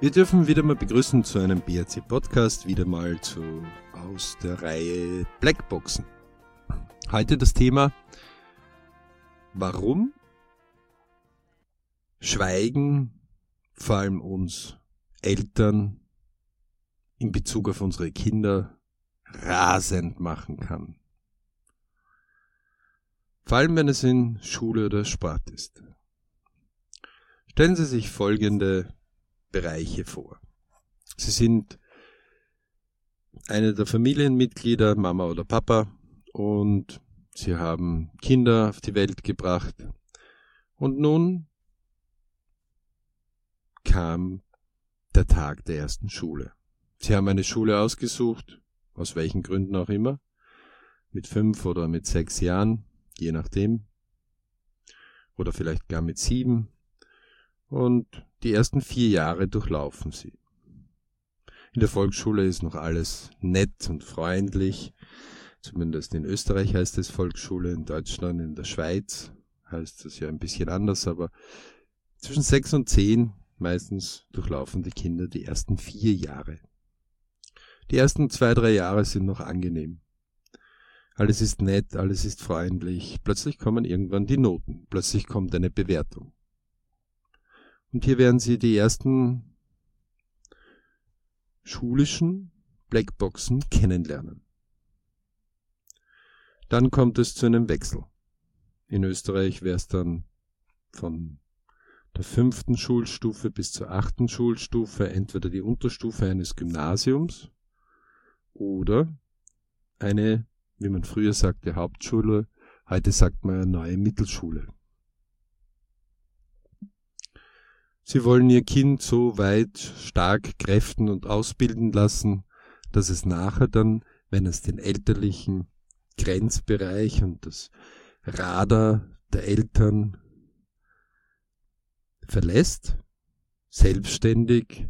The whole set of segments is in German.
Wir dürfen wieder mal begrüßen zu einem BRC Podcast, wieder mal zu, aus der Reihe Blackboxen. Heute das Thema, warum Schweigen vor allem uns Eltern in Bezug auf unsere Kinder rasend machen kann. Vor allem wenn es in Schule oder Sport ist. Stellen Sie sich folgende Bereiche vor. Sie sind eine der Familienmitglieder, Mama oder Papa, und sie haben Kinder auf die Welt gebracht. Und nun kam der Tag der ersten Schule. Sie haben eine Schule ausgesucht, aus welchen Gründen auch immer, mit fünf oder mit sechs Jahren, je nachdem, oder vielleicht gar mit sieben, und die ersten vier Jahre durchlaufen sie. In der Volksschule ist noch alles nett und freundlich. Zumindest in Österreich heißt es Volksschule, in Deutschland, in der Schweiz heißt es ja ein bisschen anders, aber zwischen sechs und zehn meistens durchlaufen die Kinder die ersten vier Jahre. Die ersten zwei, drei Jahre sind noch angenehm. Alles ist nett, alles ist freundlich. Plötzlich kommen irgendwann die Noten. Plötzlich kommt eine Bewertung. Und hier werden Sie die ersten schulischen Blackboxen kennenlernen. Dann kommt es zu einem Wechsel. In Österreich wäre es dann von der fünften Schulstufe bis zur achten Schulstufe entweder die Unterstufe eines Gymnasiums oder eine, wie man früher sagte, Hauptschule, heute sagt man eine neue Mittelschule. Sie wollen ihr Kind so weit stark kräften und ausbilden lassen, dass es nachher dann, wenn es den elterlichen Grenzbereich und das Radar der Eltern verlässt, selbstständig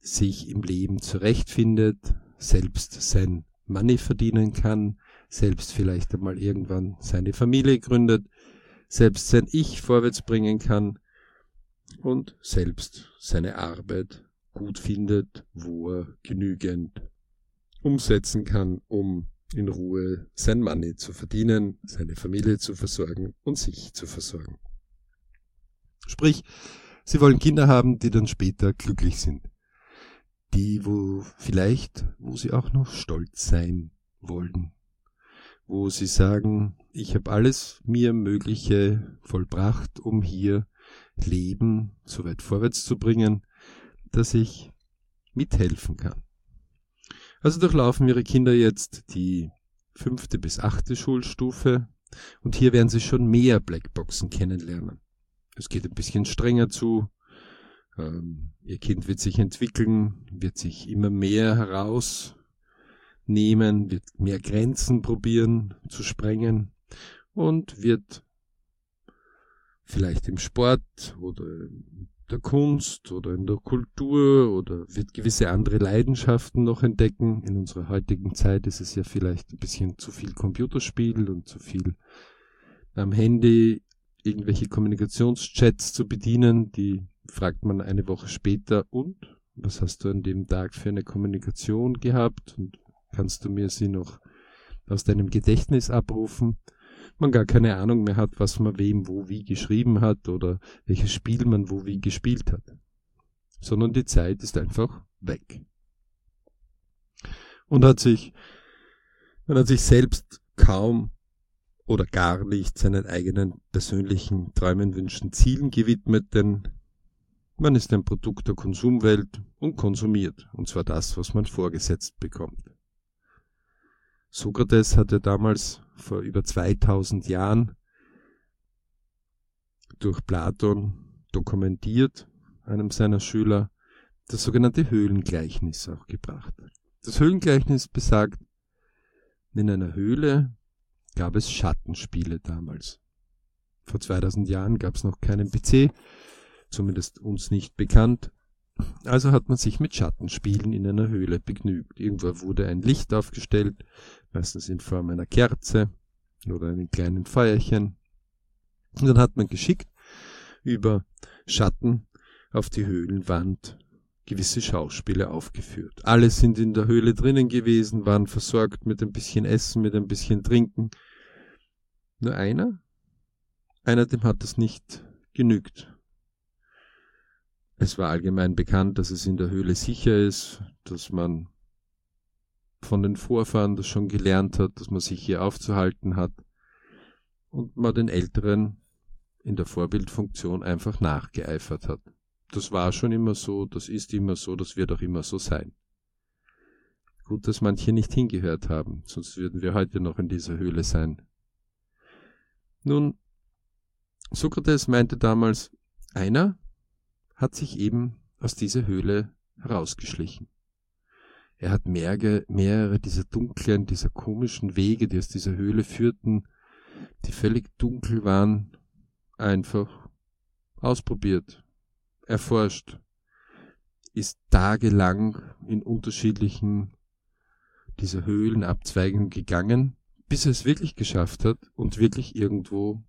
sich im Leben zurechtfindet, selbst sein Money verdienen kann, selbst vielleicht einmal irgendwann seine Familie gründet, selbst sein Ich vorwärts bringen kann, und selbst seine Arbeit gut findet, wo er genügend umsetzen kann, um in Ruhe sein Money zu verdienen, seine Familie zu versorgen und sich zu versorgen. Sprich, sie wollen Kinder haben, die dann später glücklich sind. Die, wo vielleicht, wo sie auch noch stolz sein wollen. Wo sie sagen, ich habe alles mir Mögliche vollbracht, um hier Leben so weit vorwärts zu bringen, dass ich mithelfen kann. Also durchlaufen Ihre Kinder jetzt die fünfte bis achte Schulstufe und hier werden Sie schon mehr Blackboxen kennenlernen. Es geht ein bisschen strenger zu. Ähm, Ihr Kind wird sich entwickeln, wird sich immer mehr herausnehmen, wird mehr Grenzen probieren zu sprengen und wird vielleicht im Sport oder in der Kunst oder in der Kultur oder wird gewisse andere Leidenschaften noch entdecken. In unserer heutigen Zeit ist es ja vielleicht ein bisschen zu viel Computerspiel und zu viel am Handy irgendwelche Kommunikationschats zu bedienen, die fragt man eine Woche später und was hast du an dem Tag für eine Kommunikation gehabt und kannst du mir sie noch aus deinem Gedächtnis abrufen? Man gar keine Ahnung mehr hat, was man wem wo wie geschrieben hat oder welches Spiel man wo wie gespielt hat. Sondern die Zeit ist einfach weg. Und hat sich, man hat sich selbst kaum oder gar nicht seinen eigenen persönlichen Träumen, Wünschen, Zielen gewidmet, denn man ist ein Produkt der Konsumwelt und konsumiert, und zwar das, was man vorgesetzt bekommt. Sokrates hatte damals vor über 2000 Jahren durch Platon dokumentiert, einem seiner Schüler, das sogenannte Höhlengleichnis auch gebracht. Das Höhlengleichnis besagt, in einer Höhle gab es Schattenspiele damals. Vor 2000 Jahren gab es noch keinen PC, zumindest uns nicht bekannt. Also hat man sich mit Schattenspielen in einer Höhle begnügt. Irgendwo wurde ein Licht aufgestellt, meistens in Form einer Kerze oder einem kleinen Feuerchen. Und dann hat man geschickt über Schatten auf die Höhlenwand gewisse Schauspiele aufgeführt. Alle sind in der Höhle drinnen gewesen, waren versorgt mit ein bisschen Essen, mit ein bisschen Trinken. Nur einer, einer dem hat es nicht genügt. Es war allgemein bekannt, dass es in der Höhle sicher ist, dass man von den Vorfahren das schon gelernt hat, dass man sich hier aufzuhalten hat und man den Älteren in der Vorbildfunktion einfach nachgeeifert hat. Das war schon immer so, das ist immer so, das wird auch immer so sein. Gut, dass manche nicht hingehört haben, sonst würden wir heute noch in dieser Höhle sein. Nun, Sokrates meinte damals, einer hat sich eben aus dieser Höhle herausgeschlichen. Er hat mehrere, mehrere dieser dunklen, dieser komischen Wege, die aus dieser Höhle führten, die völlig dunkel waren, einfach ausprobiert, erforscht, ist tagelang in unterschiedlichen dieser Höhlenabzweigungen gegangen, bis er es wirklich geschafft hat und wirklich irgendwo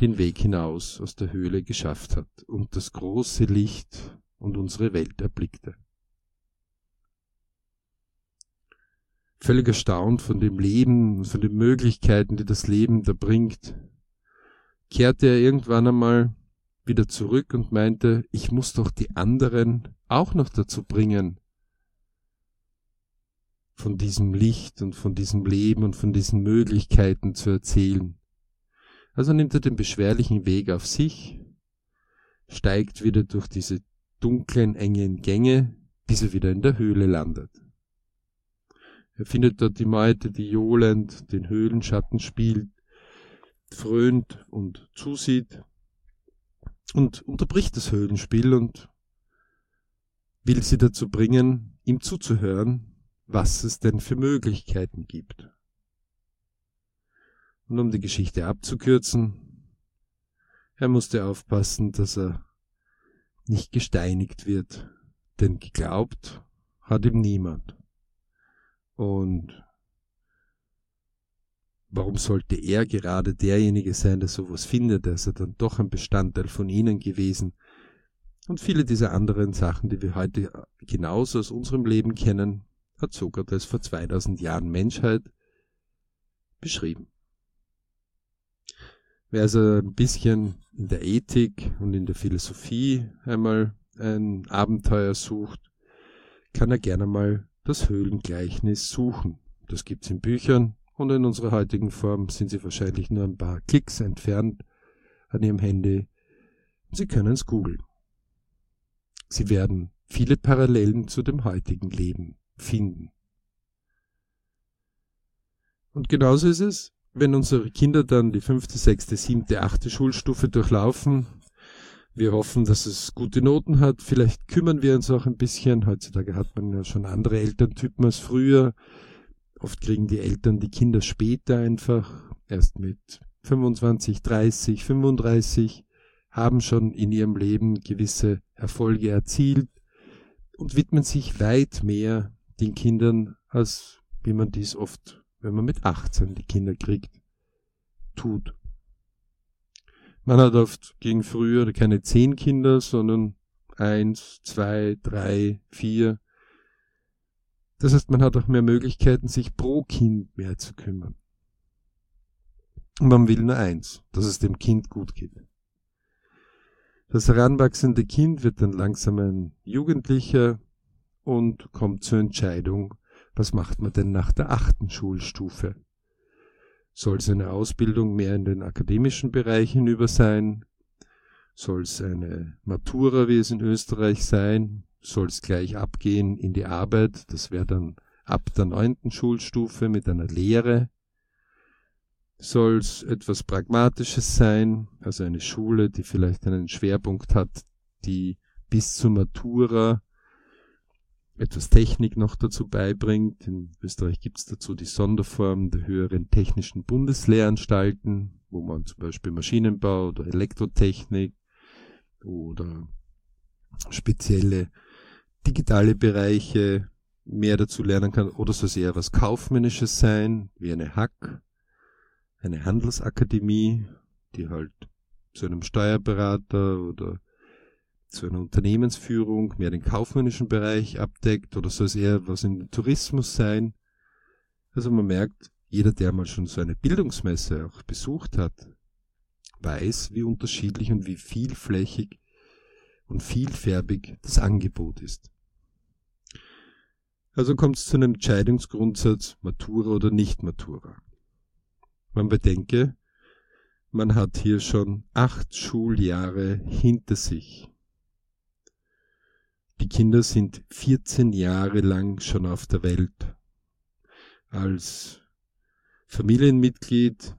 den Weg hinaus aus der Höhle geschafft hat und das große Licht und unsere Welt erblickte. Völlig erstaunt von dem Leben, von den Möglichkeiten, die das Leben da bringt, kehrte er irgendwann einmal wieder zurück und meinte, ich muss doch die anderen auch noch dazu bringen, von diesem Licht und von diesem Leben und von diesen Möglichkeiten zu erzählen. Also nimmt er den beschwerlichen Weg auf sich, steigt wieder durch diese dunklen, engen Gänge, bis er wieder in der Höhle landet. Er findet dort die Meute, die johlend den Höhlenschatten spielt, frönt und zusieht und unterbricht das Höhlenspiel und will sie dazu bringen, ihm zuzuhören, was es denn für Möglichkeiten gibt. Und um die Geschichte abzukürzen, er musste aufpassen, dass er nicht gesteinigt wird, denn geglaubt hat ihm niemand. Und warum sollte er gerade derjenige sein, der sowas findet? Er ist ja dann doch ein Bestandteil von ihnen gewesen. Und viele dieser anderen Sachen, die wir heute genauso aus unserem Leben kennen, hat Sokrates vor 2000 Jahren Menschheit beschrieben. Wer also ein bisschen in der Ethik und in der Philosophie einmal ein Abenteuer sucht, kann er gerne mal das Höhlengleichnis suchen. Das gibt's in Büchern und in unserer heutigen Form sind sie wahrscheinlich nur ein paar Klicks entfernt an Ihrem Handy. Sie können es googeln. Sie werden viele Parallelen zu dem heutigen Leben finden. Und genauso ist es, wenn unsere Kinder dann die fünfte, sechste, siebte, achte Schulstufe durchlaufen. Wir hoffen, dass es gute Noten hat. Vielleicht kümmern wir uns auch ein bisschen. Heutzutage hat man ja schon andere Elterntypen als früher. Oft kriegen die Eltern die Kinder später einfach, erst mit 25, 30, 35, haben schon in ihrem Leben gewisse Erfolge erzielt und widmen sich weit mehr den Kindern, als wie man dies oft, wenn man mit 18 die Kinder kriegt, tut. Man hat oft gegen früher keine zehn Kinder, sondern eins, zwei, drei, vier, das heißt, man hat auch mehr Möglichkeiten, sich pro Kind mehr zu kümmern. Und man will nur eins, dass es dem Kind gut geht. Das heranwachsende Kind wird dann langsam ein Jugendlicher und kommt zur Entscheidung, was macht man denn nach der achten Schulstufe? Soll es eine Ausbildung mehr in den akademischen Bereich hinüber sein? Soll es eine Matura, wie es in Österreich sein? soll es gleich abgehen in die Arbeit. Das wäre dann ab der neunten Schulstufe mit einer Lehre. Soll es etwas Pragmatisches sein, also eine Schule, die vielleicht einen Schwerpunkt hat, die bis zur Matura etwas Technik noch dazu beibringt. In Österreich gibt es dazu die Sonderform der höheren technischen Bundeslehranstalten, wo man zum Beispiel Maschinenbau oder Elektrotechnik oder spezielle digitale Bereiche mehr dazu lernen kann oder soll es eher was Kaufmännisches sein, wie eine Hack, eine Handelsakademie, die halt zu einem Steuerberater oder zu einer Unternehmensführung mehr den kaufmännischen Bereich abdeckt oder soll es eher was im Tourismus sein? Also man merkt, jeder, der mal schon so eine Bildungsmesse auch besucht hat, weiß, wie unterschiedlich und wie vielflächig und vielfärbig das Angebot ist. Also kommt es zu einem Entscheidungsgrundsatz Matura oder nicht Matura. Man bedenke, man hat hier schon acht Schuljahre hinter sich. Die Kinder sind 14 Jahre lang schon auf der Welt. Als Familienmitglied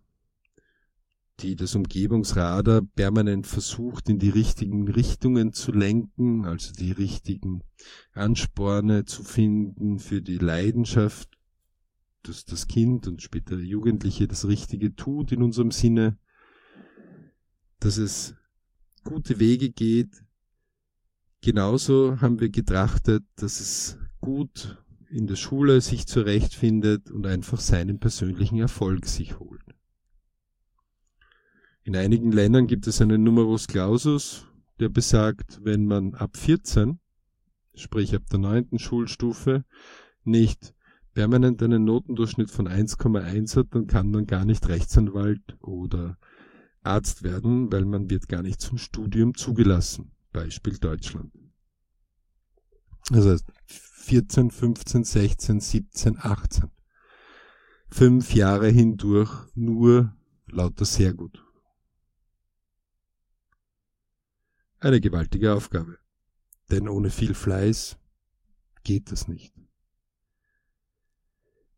die das Umgebungsradar permanent versucht, in die richtigen Richtungen zu lenken, also die richtigen Ansporne zu finden für die Leidenschaft, dass das Kind und später Jugendliche das Richtige tut in unserem Sinne, dass es gute Wege geht. Genauso haben wir getrachtet, dass es gut in der Schule sich zurechtfindet und einfach seinen persönlichen Erfolg sich holt. In einigen Ländern gibt es einen Numerus Clausus, der besagt, wenn man ab 14, sprich ab der neunten Schulstufe, nicht permanent einen Notendurchschnitt von 1,1 hat, dann kann man gar nicht Rechtsanwalt oder Arzt werden, weil man wird gar nicht zum Studium zugelassen. Beispiel Deutschland. Das heißt 14, 15, 16, 17, 18. Fünf Jahre hindurch nur lauter sehr gut. Eine gewaltige Aufgabe. Denn ohne viel Fleiß geht das nicht.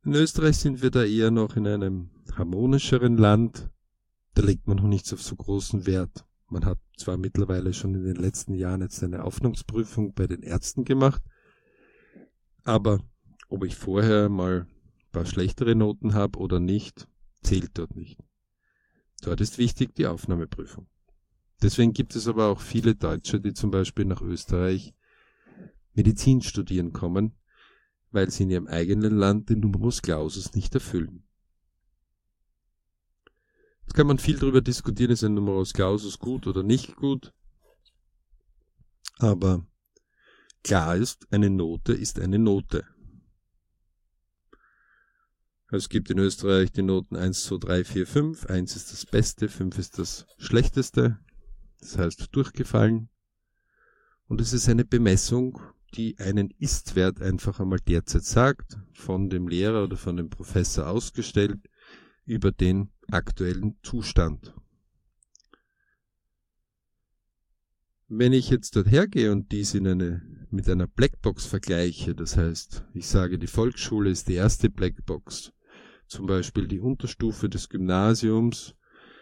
In Österreich sind wir da eher noch in einem harmonischeren Land. Da legt man noch nicht auf so großen Wert. Man hat zwar mittlerweile schon in den letzten Jahren jetzt eine Aufnahmsprüfung bei den Ärzten gemacht, aber ob ich vorher mal ein paar schlechtere Noten habe oder nicht, zählt dort nicht. Dort ist wichtig die Aufnahmeprüfung. Deswegen gibt es aber auch viele Deutsche, die zum Beispiel nach Österreich Medizin studieren kommen, weil sie in ihrem eigenen Land den Numerus Clausus nicht erfüllen. Jetzt kann man viel darüber diskutieren, ist ein Numerus Clausus gut oder nicht gut. Aber klar ist, eine Note ist eine Note. Es gibt in Österreich die Noten 1, 2, 3, 4, 5. 1 ist das Beste, 5 ist das Schlechteste das heißt durchgefallen. Und es ist eine Bemessung, die einen Istwert einfach einmal derzeit sagt, von dem Lehrer oder von dem Professor ausgestellt, über den aktuellen Zustand. Wenn ich jetzt dort hergehe und dies in eine, mit einer Blackbox vergleiche, das heißt, ich sage, die Volksschule ist die erste Blackbox, zum Beispiel die Unterstufe des Gymnasiums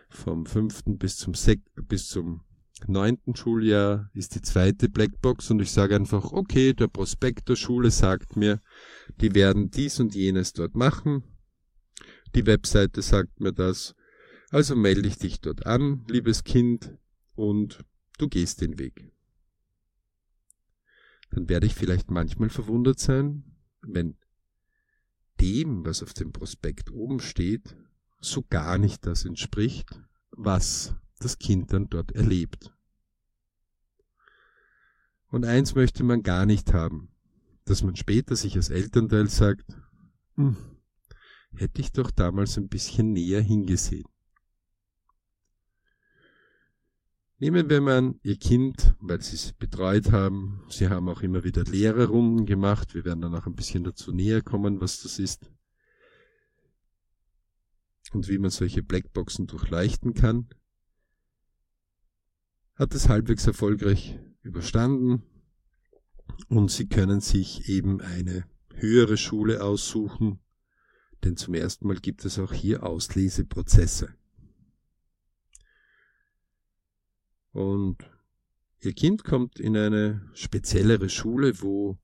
vom fünften bis zum, Sek bis zum neunten Schuljahr ist die zweite Blackbox und ich sage einfach, okay, der Prospekt der Schule sagt mir, die werden dies und jenes dort machen. Die Webseite sagt mir das. Also melde ich dich dort an, liebes Kind, und du gehst den Weg. Dann werde ich vielleicht manchmal verwundert sein, wenn dem, was auf dem Prospekt oben steht, so gar nicht das entspricht, was das Kind dann dort erlebt. Und eins möchte man gar nicht haben, dass man später sich als Elternteil sagt, hm, hätte ich doch damals ein bisschen näher hingesehen. Nehmen wir mal Ihr Kind, weil Sie es betreut haben. Sie haben auch immer wieder Lehrerrunden gemacht. Wir werden dann auch ein bisschen dazu näher kommen, was das ist. Und wie man solche Blackboxen durchleuchten kann hat es halbwegs erfolgreich überstanden und Sie können sich eben eine höhere Schule aussuchen, denn zum ersten Mal gibt es auch hier Ausleseprozesse. Und Ihr Kind kommt in eine speziellere Schule, wo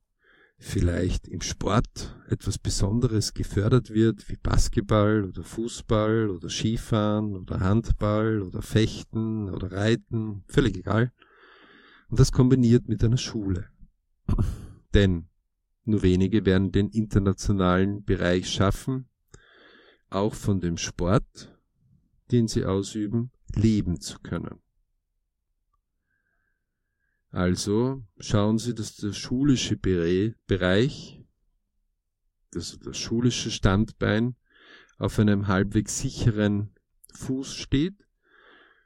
vielleicht im Sport etwas Besonderes gefördert wird, wie Basketball oder Fußball oder Skifahren oder Handball oder Fechten oder Reiten, völlig egal. Und das kombiniert mit einer Schule. Denn nur wenige werden den internationalen Bereich schaffen, auch von dem Sport, den sie ausüben, leben zu können. Also schauen Sie, dass der schulische Bereich, also das schulische Standbein, auf einem halbwegs sicheren Fuß steht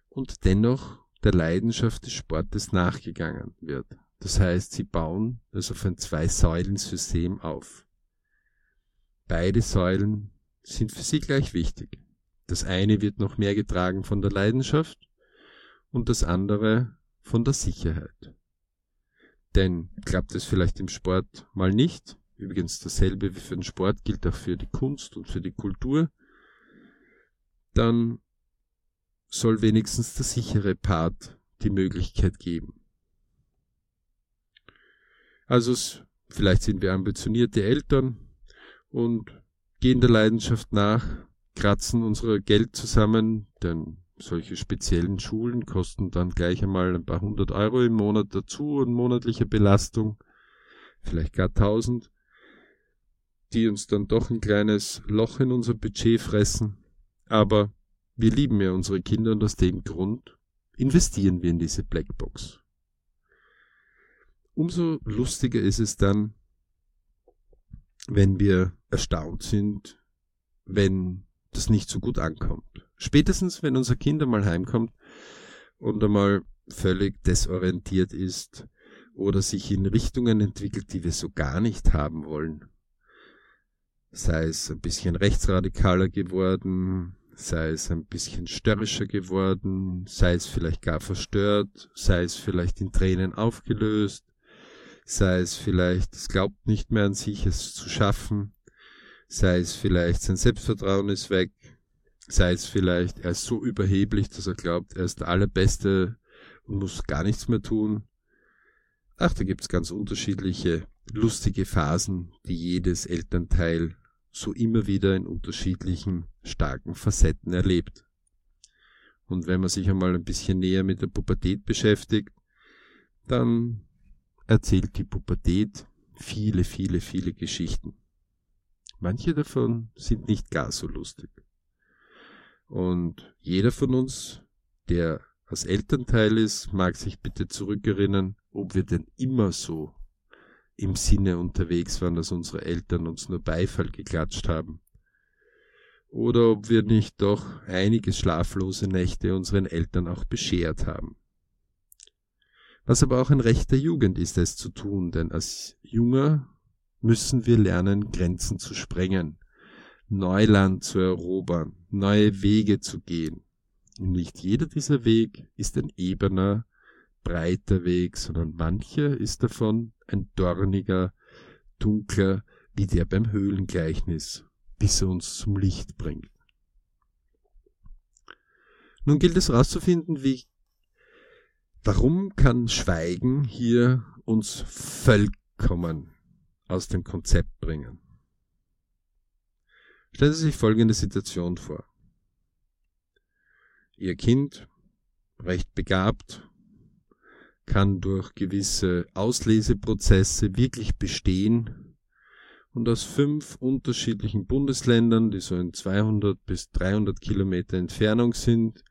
und dennoch der Leidenschaft des Sportes nachgegangen wird. Das heißt, sie bauen das auf ein Zwei-Säulen-System auf. Beide Säulen sind für sie gleich wichtig. Das eine wird noch mehr getragen von der Leidenschaft und das andere von der Sicherheit. Denn klappt es vielleicht im Sport mal nicht, übrigens dasselbe wie für den Sport gilt auch für die Kunst und für die Kultur, dann soll wenigstens der sichere Part die Möglichkeit geben. Also vielleicht sind wir ambitionierte Eltern und gehen der Leidenschaft nach, kratzen unser Geld zusammen, denn solche speziellen Schulen kosten dann gleich einmal ein paar hundert Euro im Monat dazu und monatliche Belastung, vielleicht gar tausend, die uns dann doch ein kleines Loch in unser Budget fressen. Aber wir lieben ja unsere Kinder und aus dem Grund investieren wir in diese Blackbox. Umso lustiger ist es dann, wenn wir erstaunt sind, wenn das nicht so gut ankommt. Spätestens, wenn unser Kind einmal heimkommt und einmal völlig desorientiert ist oder sich in Richtungen entwickelt, die wir so gar nicht haben wollen. Sei es ein bisschen rechtsradikaler geworden, sei es ein bisschen störrischer geworden, sei es vielleicht gar verstört, sei es vielleicht in Tränen aufgelöst, sei es vielleicht, es glaubt nicht mehr an sich, es zu schaffen, sei es vielleicht, sein Selbstvertrauen ist weg, sei es vielleicht, er ist so überheblich, dass er glaubt, er ist der Allerbeste und muss gar nichts mehr tun. Ach, da gibt's ganz unterschiedliche lustige Phasen, die jedes Elternteil so immer wieder in unterschiedlichen starken Facetten erlebt. Und wenn man sich einmal ein bisschen näher mit der Pubertät beschäftigt, dann erzählt die Pubertät viele, viele, viele Geschichten. Manche davon sind nicht gar so lustig. Und jeder von uns, der als Elternteil ist, mag sich bitte zurückerinnern, ob wir denn immer so im Sinne unterwegs waren, dass unsere Eltern uns nur Beifall geklatscht haben. Oder ob wir nicht doch einige schlaflose Nächte unseren Eltern auch beschert haben. Was aber auch ein Recht der Jugend ist, es zu tun, denn als Junger müssen wir lernen, Grenzen zu sprengen, Neuland zu erobern, neue Wege zu gehen. Und nicht jeder dieser Weg ist ein ebener, breiter Weg, sondern mancher ist davon ein dorniger, dunkler, wie der beim Höhlengleichnis, bis er uns zum Licht bringt. Nun gilt es herauszufinden, wie, warum kann Schweigen hier uns vollkommen aus dem Konzept bringen. Stellen Sie sich folgende Situation vor. Ihr Kind, recht begabt, kann durch gewisse Ausleseprozesse wirklich bestehen und aus fünf unterschiedlichen Bundesländern, die so in 200 bis 300 Kilometer Entfernung sind,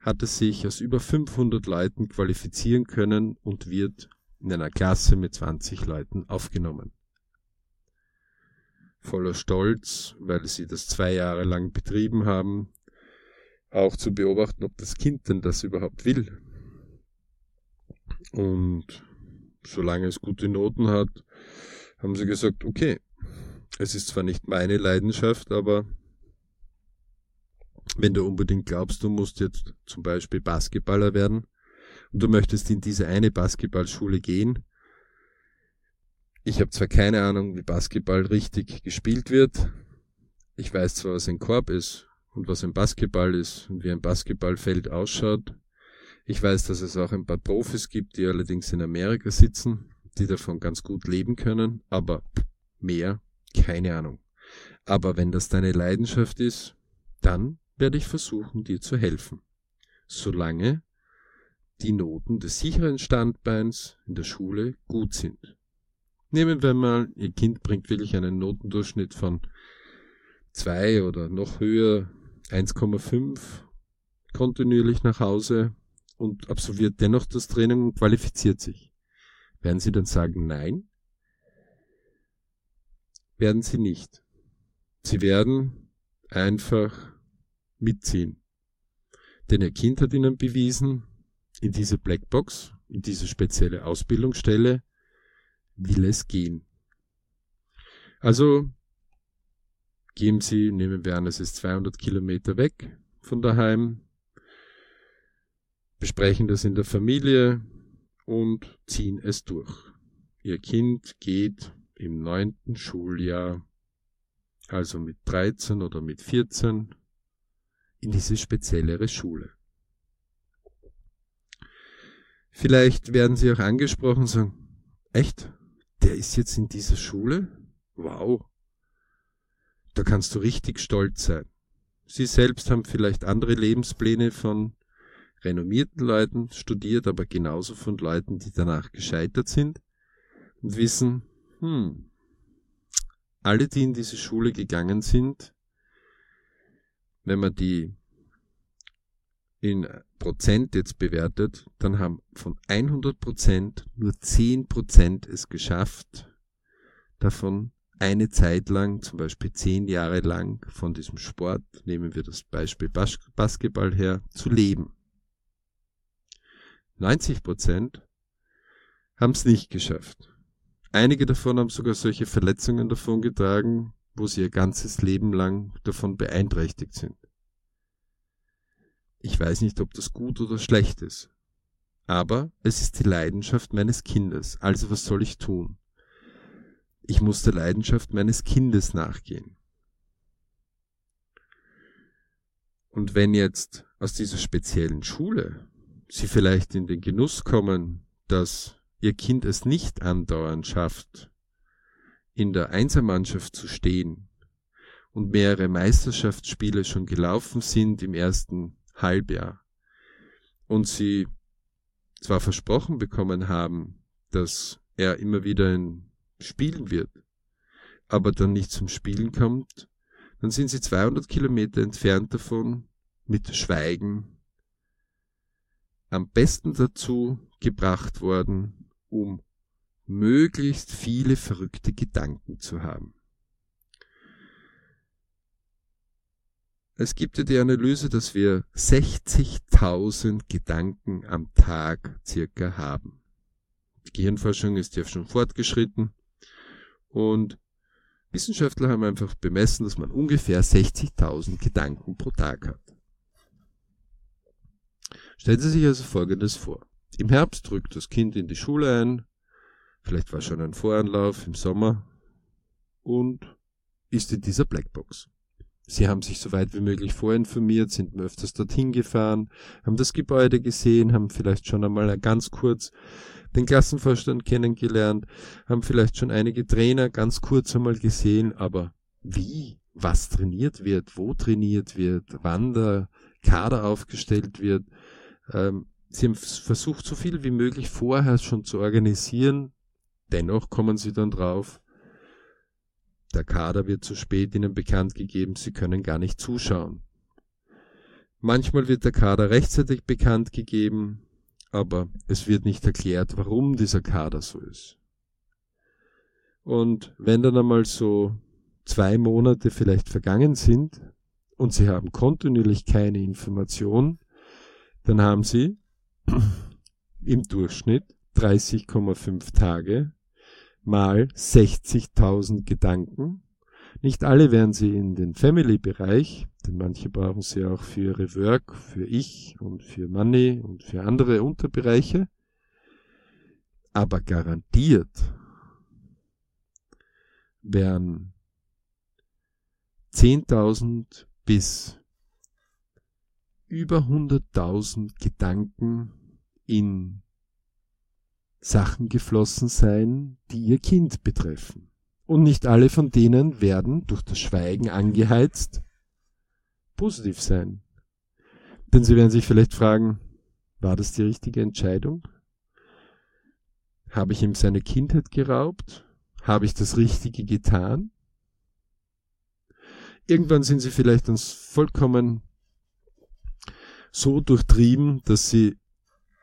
hat es sich aus über 500 Leuten qualifizieren können und wird in einer Klasse mit 20 Leuten aufgenommen voller Stolz, weil sie das zwei Jahre lang betrieben haben, auch zu beobachten, ob das Kind denn das überhaupt will. Und solange es gute Noten hat, haben sie gesagt, okay, es ist zwar nicht meine Leidenschaft, aber wenn du unbedingt glaubst, du musst jetzt zum Beispiel Basketballer werden und du möchtest in diese eine Basketballschule gehen, ich habe zwar keine Ahnung, wie Basketball richtig gespielt wird. Ich weiß zwar, was ein Korb ist und was ein Basketball ist und wie ein Basketballfeld ausschaut. Ich weiß, dass es auch ein paar Profis gibt, die allerdings in Amerika sitzen, die davon ganz gut leben können, aber mehr, keine Ahnung. Aber wenn das deine Leidenschaft ist, dann werde ich versuchen, dir zu helfen. Solange die Noten des sicheren Standbeins in der Schule gut sind. Nehmen wir mal, Ihr Kind bringt wirklich einen Notendurchschnitt von 2 oder noch höher, 1,5 kontinuierlich nach Hause und absolviert dennoch das Training und qualifiziert sich. Werden Sie dann sagen Nein? Werden Sie nicht. Sie werden einfach mitziehen. Denn Ihr Kind hat Ihnen bewiesen, in diese Blackbox, in diese spezielle Ausbildungsstelle, will es gehen. Also geben Sie, nehmen wir an, es ist 200 Kilometer weg von daheim, besprechen das in der Familie und ziehen es durch. Ihr Kind geht im neunten Schuljahr, also mit 13 oder mit 14, in diese speziellere Schule. Vielleicht werden Sie auch angesprochen und sagen, echt? Der ist jetzt in dieser Schule? Wow. Da kannst du richtig stolz sein. Sie selbst haben vielleicht andere Lebenspläne von renommierten Leuten studiert, aber genauso von Leuten, die danach gescheitert sind und wissen, hm, alle, die in diese Schule gegangen sind, wenn man die in Prozent jetzt bewertet, dann haben von 100 Prozent nur 10 Prozent es geschafft, davon eine Zeit lang, zum Beispiel zehn Jahre lang von diesem Sport, nehmen wir das Beispiel Bas Basketball her, zu leben. 90 Prozent haben es nicht geschafft. Einige davon haben sogar solche Verletzungen davon getragen, wo sie ihr ganzes Leben lang davon beeinträchtigt sind. Ich weiß nicht, ob das gut oder schlecht ist. Aber es ist die Leidenschaft meines Kindes. Also was soll ich tun? Ich muss der Leidenschaft meines Kindes nachgehen. Und wenn jetzt aus dieser speziellen Schule Sie vielleicht in den Genuss kommen, dass Ihr Kind es nicht andauernd schafft, in der Einsermannschaft zu stehen und mehrere Meisterschaftsspiele schon gelaufen sind im ersten Halbjahr. Und sie zwar versprochen bekommen haben, dass er immer wieder spielen wird, aber dann nicht zum Spielen kommt, dann sind sie 200 Kilometer entfernt davon mit Schweigen am besten dazu gebracht worden, um möglichst viele verrückte Gedanken zu haben. Es gibt ja die Analyse, dass wir 60.000 Gedanken am Tag circa haben. Die Gehirnforschung ist ja schon fortgeschritten und Wissenschaftler haben einfach bemessen, dass man ungefähr 60.000 Gedanken pro Tag hat. Stellen Sie sich also Folgendes vor. Im Herbst drückt das Kind in die Schule ein, vielleicht war schon ein Voranlauf im Sommer und ist in dieser Blackbox. Sie haben sich so weit wie möglich vorinformiert, sind öfters dorthin gefahren, haben das Gebäude gesehen, haben vielleicht schon einmal ganz kurz den Klassenvorstand kennengelernt, haben vielleicht schon einige Trainer ganz kurz einmal gesehen, aber wie, was trainiert wird, wo trainiert wird, wann der Kader aufgestellt wird. Ähm, sie haben versucht, so viel wie möglich vorher schon zu organisieren. Dennoch kommen sie dann drauf, der Kader wird zu spät ihnen bekannt gegeben, sie können gar nicht zuschauen. Manchmal wird der Kader rechtzeitig bekannt gegeben, aber es wird nicht erklärt, warum dieser Kader so ist. Und wenn dann einmal so zwei Monate vielleicht vergangen sind und Sie haben kontinuierlich keine Information, dann haben Sie im Durchschnitt 30,5 Tage mal 60.000 Gedanken. Nicht alle werden sie in den Family-Bereich, denn manche brauchen sie auch für ihre Work, für Ich und für Money und für andere Unterbereiche. Aber garantiert werden 10.000 bis über 100.000 Gedanken in Sachen geflossen sein, die ihr Kind betreffen. Und nicht alle von denen werden durch das Schweigen angeheizt positiv sein. Denn sie werden sich vielleicht fragen, war das die richtige Entscheidung? Habe ich ihm seine Kindheit geraubt? Habe ich das Richtige getan? Irgendwann sind sie vielleicht uns vollkommen so durchtrieben, dass sie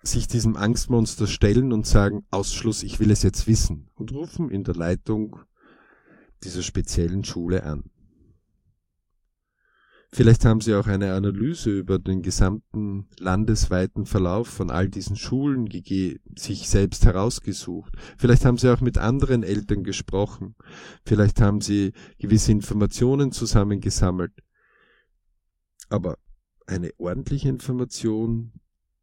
sich diesem Angstmonster stellen und sagen, Ausschluss, ich will es jetzt wissen und rufen in der Leitung dieser speziellen Schule an. Vielleicht haben Sie auch eine Analyse über den gesamten landesweiten Verlauf von all diesen Schulen sich selbst herausgesucht. Vielleicht haben Sie auch mit anderen Eltern gesprochen. Vielleicht haben Sie gewisse Informationen zusammengesammelt. Aber eine ordentliche Information,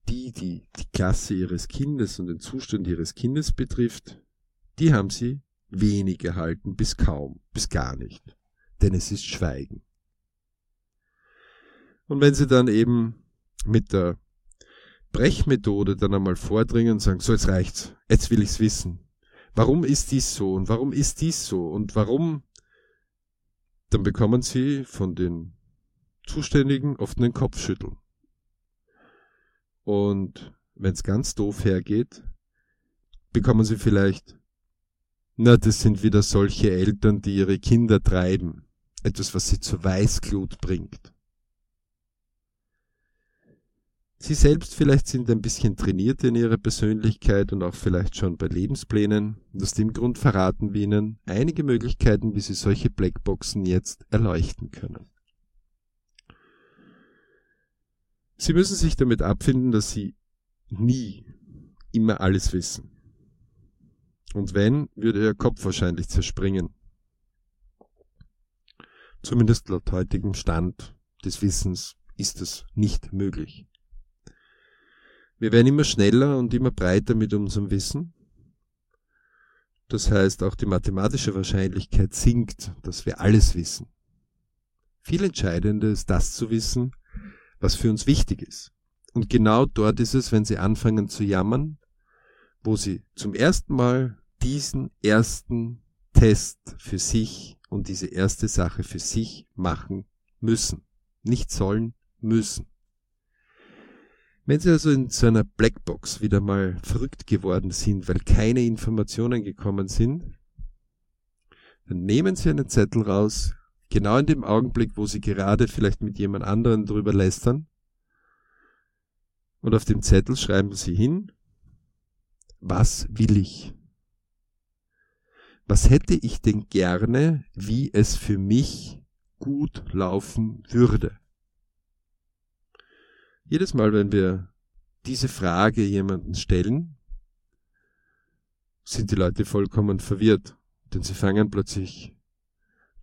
die, die die Klasse Ihres Kindes und den Zustand Ihres Kindes betrifft, die haben Sie wenig erhalten, bis kaum, bis gar nicht. Denn es ist Schweigen. Und wenn sie dann eben mit der Brechmethode dann einmal vordringen und sagen, so jetzt reicht's, jetzt will ich's wissen. Warum ist dies so und warum ist dies so und warum? Dann bekommen sie von den Zuständigen oft einen Kopfschütteln. Und wenn es ganz doof hergeht, bekommen sie vielleicht, na, das sind wieder solche Eltern, die ihre Kinder treiben. Etwas, was sie zur Weißglut bringt. Sie selbst vielleicht sind ein bisschen trainiert in ihrer Persönlichkeit und auch vielleicht schon bei Lebensplänen. Und aus dem Grund verraten wir Ihnen einige Möglichkeiten, wie Sie solche Blackboxen jetzt erleuchten können. Sie müssen sich damit abfinden, dass Sie nie immer alles wissen. Und wenn, würde Ihr Kopf wahrscheinlich zerspringen. Zumindest laut heutigem Stand des Wissens ist es nicht möglich. Wir werden immer schneller und immer breiter mit unserem Wissen. Das heißt, auch die mathematische Wahrscheinlichkeit sinkt, dass wir alles wissen. Viel entscheidender ist das zu wissen, was für uns wichtig ist. Und genau dort ist es, wenn Sie anfangen zu jammern, wo Sie zum ersten Mal diesen ersten Test für sich und diese erste Sache für sich machen müssen. Nicht sollen, müssen. Wenn Sie also in so einer Blackbox wieder mal verrückt geworden sind, weil keine Informationen gekommen sind, dann nehmen Sie einen Zettel raus, genau in dem Augenblick, wo Sie gerade vielleicht mit jemand anderen drüber lästern, und auf dem Zettel schreiben Sie hin, was will ich? Was hätte ich denn gerne, wie es für mich gut laufen würde? Jedes Mal, wenn wir diese Frage jemanden stellen, sind die Leute vollkommen verwirrt, denn sie fangen plötzlich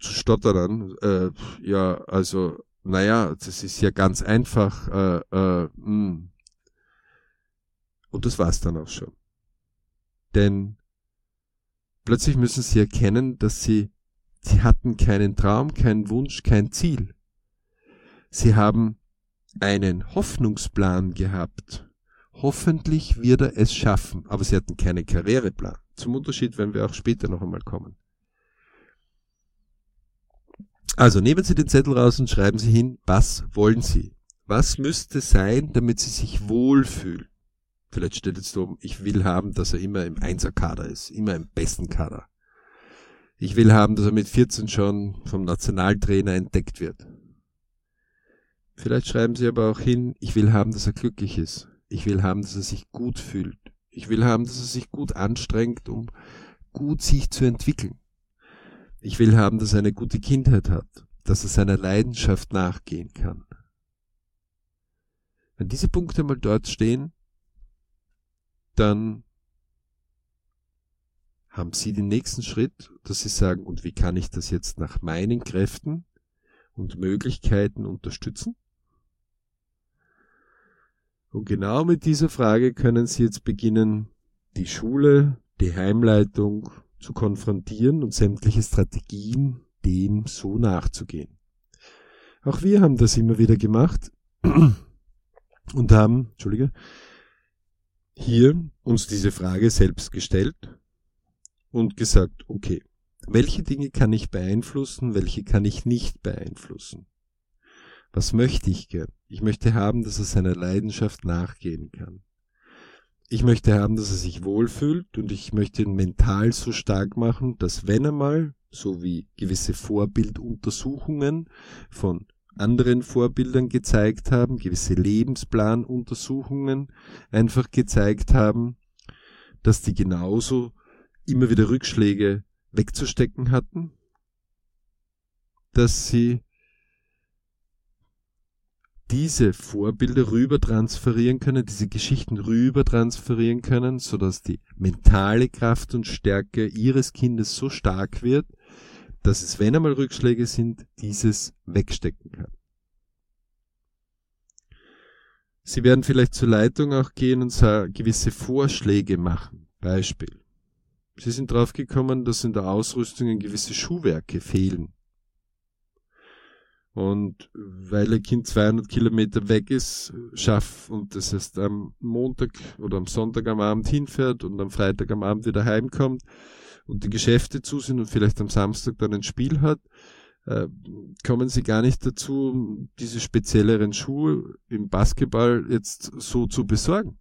zu stottern. Äh, ja, also, naja, das ist ja ganz einfach. Äh, äh. Hm. Und das war's dann auch schon. Denn plötzlich müssen sie erkennen, dass sie, sie hatten keinen Traum, keinen Wunsch, kein Ziel. Sie haben einen Hoffnungsplan gehabt. Hoffentlich wird er es schaffen, aber sie hatten keinen Karriereplan. Zum Unterschied werden wir auch später noch einmal kommen. Also nehmen Sie den Zettel raus und schreiben Sie hin, was wollen Sie? Was müsste sein, damit Sie sich wohlfühlen? Vielleicht steht jetzt oben, ich will haben, dass er immer im Einserkader ist, immer im besten Kader. Ich will haben, dass er mit 14 schon vom Nationaltrainer entdeckt wird. Vielleicht schreiben Sie aber auch hin, ich will haben, dass er glücklich ist. Ich will haben, dass er sich gut fühlt. Ich will haben, dass er sich gut anstrengt, um gut sich zu entwickeln. Ich will haben, dass er eine gute Kindheit hat, dass er seiner Leidenschaft nachgehen kann. Wenn diese Punkte mal dort stehen, dann haben Sie den nächsten Schritt, dass Sie sagen, und wie kann ich das jetzt nach meinen Kräften und Möglichkeiten unterstützen? Und genau mit dieser Frage können Sie jetzt beginnen, die Schule, die Heimleitung zu konfrontieren und sämtliche Strategien dem so nachzugehen. Auch wir haben das immer wieder gemacht und haben, Entschuldige, hier uns diese Frage selbst gestellt und gesagt, okay, welche Dinge kann ich beeinflussen, welche kann ich nicht beeinflussen? Was möchte ich gern? Ich möchte haben, dass er seiner Leidenschaft nachgehen kann. Ich möchte haben, dass er sich wohlfühlt und ich möchte ihn mental so stark machen, dass wenn er mal, so wie gewisse Vorbilduntersuchungen von anderen Vorbildern gezeigt haben, gewisse Lebensplanuntersuchungen einfach gezeigt haben, dass die genauso immer wieder Rückschläge wegzustecken hatten, dass sie diese Vorbilder rüber transferieren können, diese Geschichten rüber transferieren können, so dass die mentale Kraft und Stärke ihres Kindes so stark wird, dass es, wenn einmal Rückschläge sind, dieses wegstecken kann. Sie werden vielleicht zur Leitung auch gehen und gewisse Vorschläge machen. Beispiel. Sie sind draufgekommen, dass in der Ausrüstung gewisse Schuhwerke fehlen. Und weil ein Kind 200 Kilometer weg ist, schafft und das heißt am Montag oder am Sonntag am Abend hinfährt und am Freitag am Abend wieder heimkommt und die Geschäfte zu sind und vielleicht am Samstag dann ein Spiel hat, äh, kommen sie gar nicht dazu, diese spezielleren Schuhe im Basketball jetzt so zu besorgen.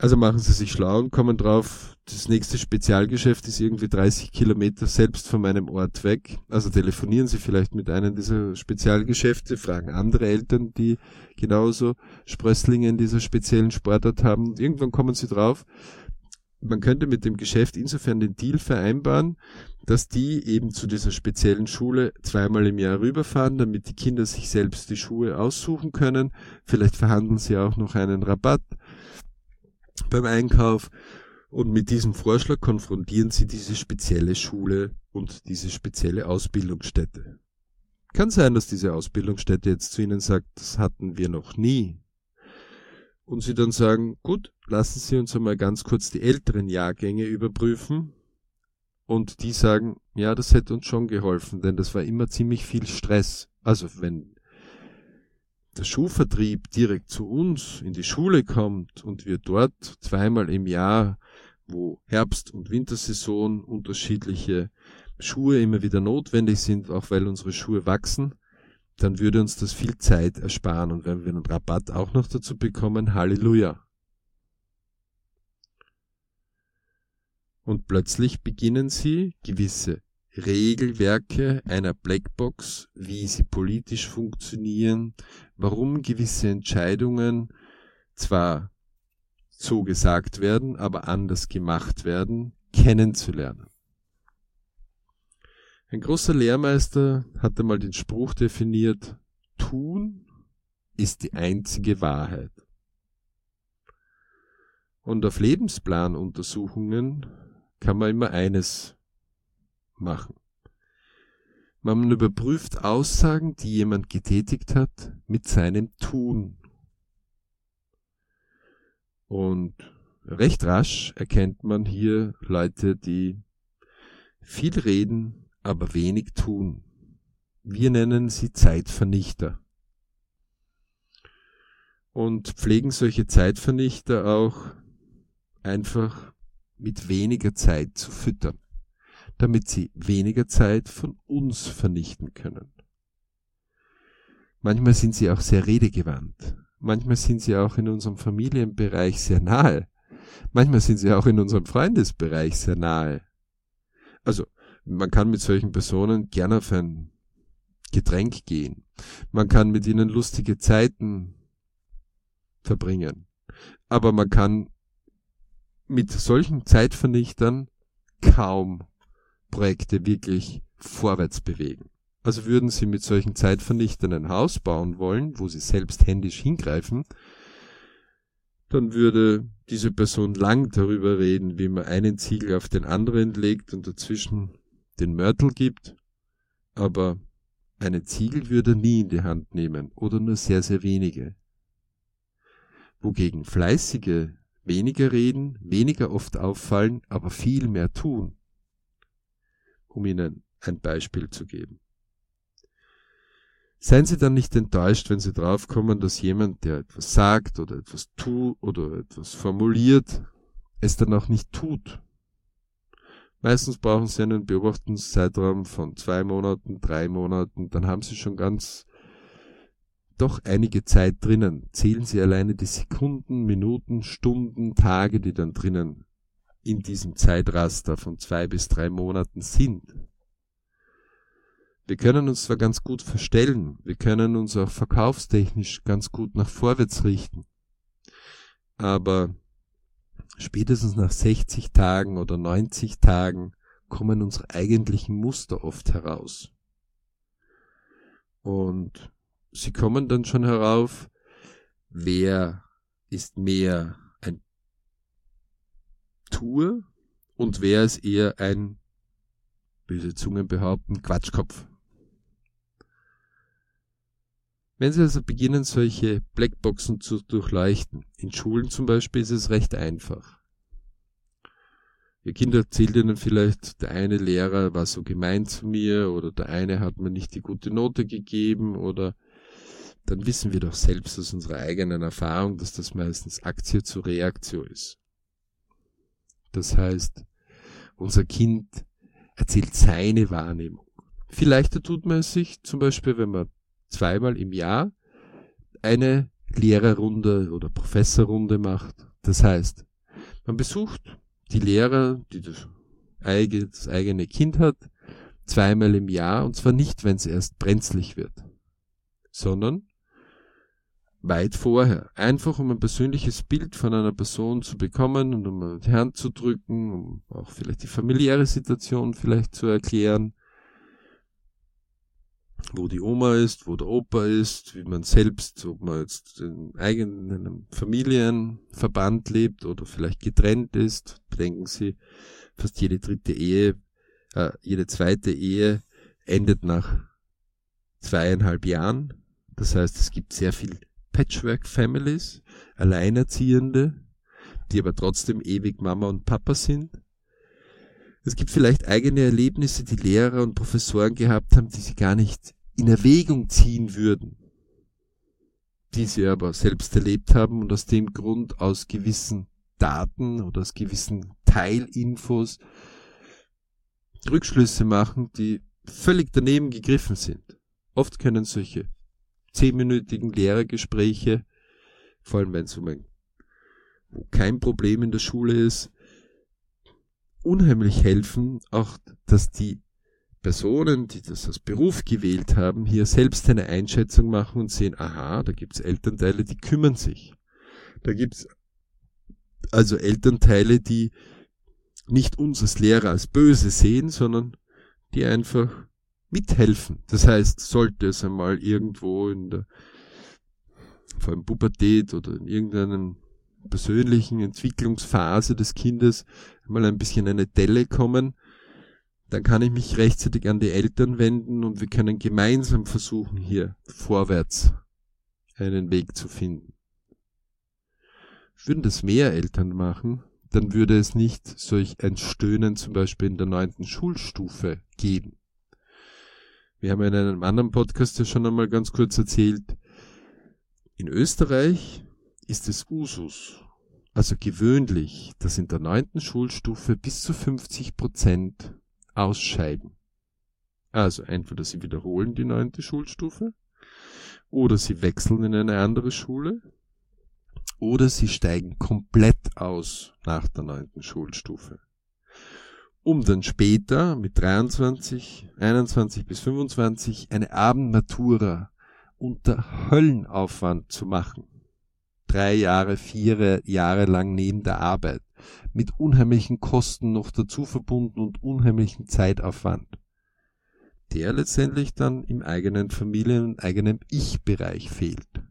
Also machen sie sich schlau und kommen drauf, das nächste Spezialgeschäft ist irgendwie 30 Kilometer selbst von meinem Ort weg. Also telefonieren sie vielleicht mit einem dieser Spezialgeschäfte, fragen andere Eltern, die genauso Sprösslinge in dieser speziellen Sportart haben. Irgendwann kommen sie drauf, man könnte mit dem Geschäft insofern den Deal vereinbaren, dass die eben zu dieser speziellen Schule zweimal im Jahr rüberfahren, damit die Kinder sich selbst die Schuhe aussuchen können. Vielleicht verhandeln sie auch noch einen Rabatt beim Einkauf. Und mit diesem Vorschlag konfrontieren sie diese spezielle Schule und diese spezielle Ausbildungsstätte. Kann sein, dass diese Ausbildungsstätte jetzt zu Ihnen sagt, das hatten wir noch nie. Und Sie dann sagen, gut, lassen Sie uns einmal ganz kurz die älteren Jahrgänge überprüfen. Und die sagen, ja, das hätte uns schon geholfen, denn das war immer ziemlich viel Stress. Also wenn der Schuhvertrieb direkt zu uns in die Schule kommt und wir dort zweimal im Jahr, wo Herbst- und Wintersaison unterschiedliche Schuhe immer wieder notwendig sind, auch weil unsere Schuhe wachsen, dann würde uns das viel Zeit ersparen und wenn wir einen Rabatt auch noch dazu bekommen, Halleluja. Und plötzlich beginnen sie gewisse Regelwerke einer Blackbox, wie sie politisch funktionieren, warum gewisse Entscheidungen zwar so gesagt werden, aber anders gemacht werden, kennenzulernen. Ein großer Lehrmeister hat einmal den Spruch definiert, tun ist die einzige Wahrheit. Und auf Lebensplanuntersuchungen kann man immer eines machen. Man überprüft Aussagen, die jemand getätigt hat, mit seinem Tun. Und recht rasch erkennt man hier Leute, die viel reden, aber wenig tun. Wir nennen sie Zeitvernichter. Und pflegen solche Zeitvernichter auch einfach mit weniger Zeit zu füttern damit sie weniger Zeit von uns vernichten können. Manchmal sind sie auch sehr redegewandt. Manchmal sind sie auch in unserem Familienbereich sehr nahe. Manchmal sind sie auch in unserem Freundesbereich sehr nahe. Also, man kann mit solchen Personen gerne auf ein Getränk gehen. Man kann mit ihnen lustige Zeiten verbringen. Aber man kann mit solchen Zeitvernichtern kaum Projekte wirklich vorwärts bewegen. Also würden Sie mit solchen Zeitvernichtern ein Haus bauen wollen, wo Sie selbst händisch hingreifen, dann würde diese Person lang darüber reden, wie man einen Ziegel auf den anderen legt und dazwischen den Mörtel gibt, aber einen Ziegel würde er nie in die Hand nehmen oder nur sehr, sehr wenige. Wogegen fleißige weniger reden, weniger oft auffallen, aber viel mehr tun um Ihnen ein Beispiel zu geben. Seien Sie dann nicht enttäuscht, wenn Sie draufkommen, dass jemand, der etwas sagt oder etwas tut oder etwas formuliert, es dann auch nicht tut. Meistens brauchen Sie einen Beobachtungszeitraum von zwei Monaten, drei Monaten, dann haben Sie schon ganz doch einige Zeit drinnen. Zählen Sie alleine die Sekunden, Minuten, Stunden, Tage, die dann drinnen in diesem Zeitraster von zwei bis drei Monaten sind. Wir können uns zwar ganz gut verstellen, wir können uns auch verkaufstechnisch ganz gut nach vorwärts richten, aber spätestens nach 60 Tagen oder 90 Tagen kommen unsere eigentlichen Muster oft heraus. Und sie kommen dann schon herauf, wer ist mehr Tour und wer ist eher ein, böse Zungen behaupten, Quatschkopf. Wenn Sie also beginnen, solche Blackboxen zu durchleuchten, in Schulen zum Beispiel ist es recht einfach. Ihr Kind erzählt Ihnen vielleicht, der eine Lehrer war so gemein zu mir oder der eine hat mir nicht die gute Note gegeben oder dann wissen wir doch selbst aus unserer eigenen Erfahrung, dass das meistens Aktie zu Reaktion ist. Das heißt, unser Kind erzählt seine Wahrnehmung. Vielleicht tut man es sich zum Beispiel, wenn man zweimal im Jahr eine Lehrerrunde oder Professorrunde macht. Das heißt, man besucht die Lehrer, die das, eigene, das eigene Kind hat, zweimal im Jahr und zwar nicht, wenn es erst brenzlig wird, sondern weit vorher. Einfach um ein persönliches Bild von einer Person zu bekommen und um die Hand zu drücken, um auch vielleicht die familiäre Situation vielleicht zu erklären wo die Oma ist, wo der Opa ist, wie man selbst, ob man jetzt in eigenen Familienverband lebt oder vielleicht getrennt ist. Denken Sie, fast jede dritte Ehe, äh, jede zweite Ehe endet nach zweieinhalb Jahren. Das heißt, es gibt sehr viel Patchwork-Families, Alleinerziehende, die aber trotzdem ewig Mama und Papa sind. Es gibt vielleicht eigene Erlebnisse, die Lehrer und Professoren gehabt haben, die sie gar nicht in Erwägung ziehen würden, die sie aber selbst erlebt haben und aus dem Grund aus gewissen Daten oder aus gewissen Teilinfos Rückschlüsse machen, die völlig daneben gegriffen sind. Oft können solche zehnminütigen Lehrergespräche, vor allem wenn es um ein, wo kein Problem in der Schule ist, unheimlich helfen, auch dass die Personen, die das als Beruf gewählt haben, hier selbst eine Einschätzung machen und sehen, aha, da gibt's Elternteile, die kümmern sich. Da gibt's also Elternteile, die nicht uns als Lehrer als böse sehen, sondern die einfach mithelfen. Das heißt, sollte es einmal irgendwo in der vor allem Pubertät oder in irgendeinem persönlichen Entwicklungsphase des Kindes mal ein bisschen eine Delle kommen, dann kann ich mich rechtzeitig an die Eltern wenden und wir können gemeinsam versuchen, hier vorwärts einen Weg zu finden. Würden das mehr Eltern machen, dann würde es nicht solch ein Stöhnen zum Beispiel in der neunten Schulstufe geben. Wir haben in einem anderen Podcast ja schon einmal ganz kurz erzählt, in Österreich ist es Usus, also gewöhnlich, dass in der neunten Schulstufe bis zu 50 Prozent ausscheiden. Also entweder sie wiederholen die neunte Schulstufe oder sie wechseln in eine andere Schule oder sie steigen komplett aus nach der neunten Schulstufe. Um dann später mit 23, 21 bis 25 eine Abendmatura unter Höllenaufwand zu machen. Drei Jahre, vier Jahre lang neben der Arbeit mit unheimlichen Kosten noch dazu verbunden und unheimlichen Zeitaufwand, der letztendlich dann im eigenen Familien- und eigenen Ich-Bereich fehlt.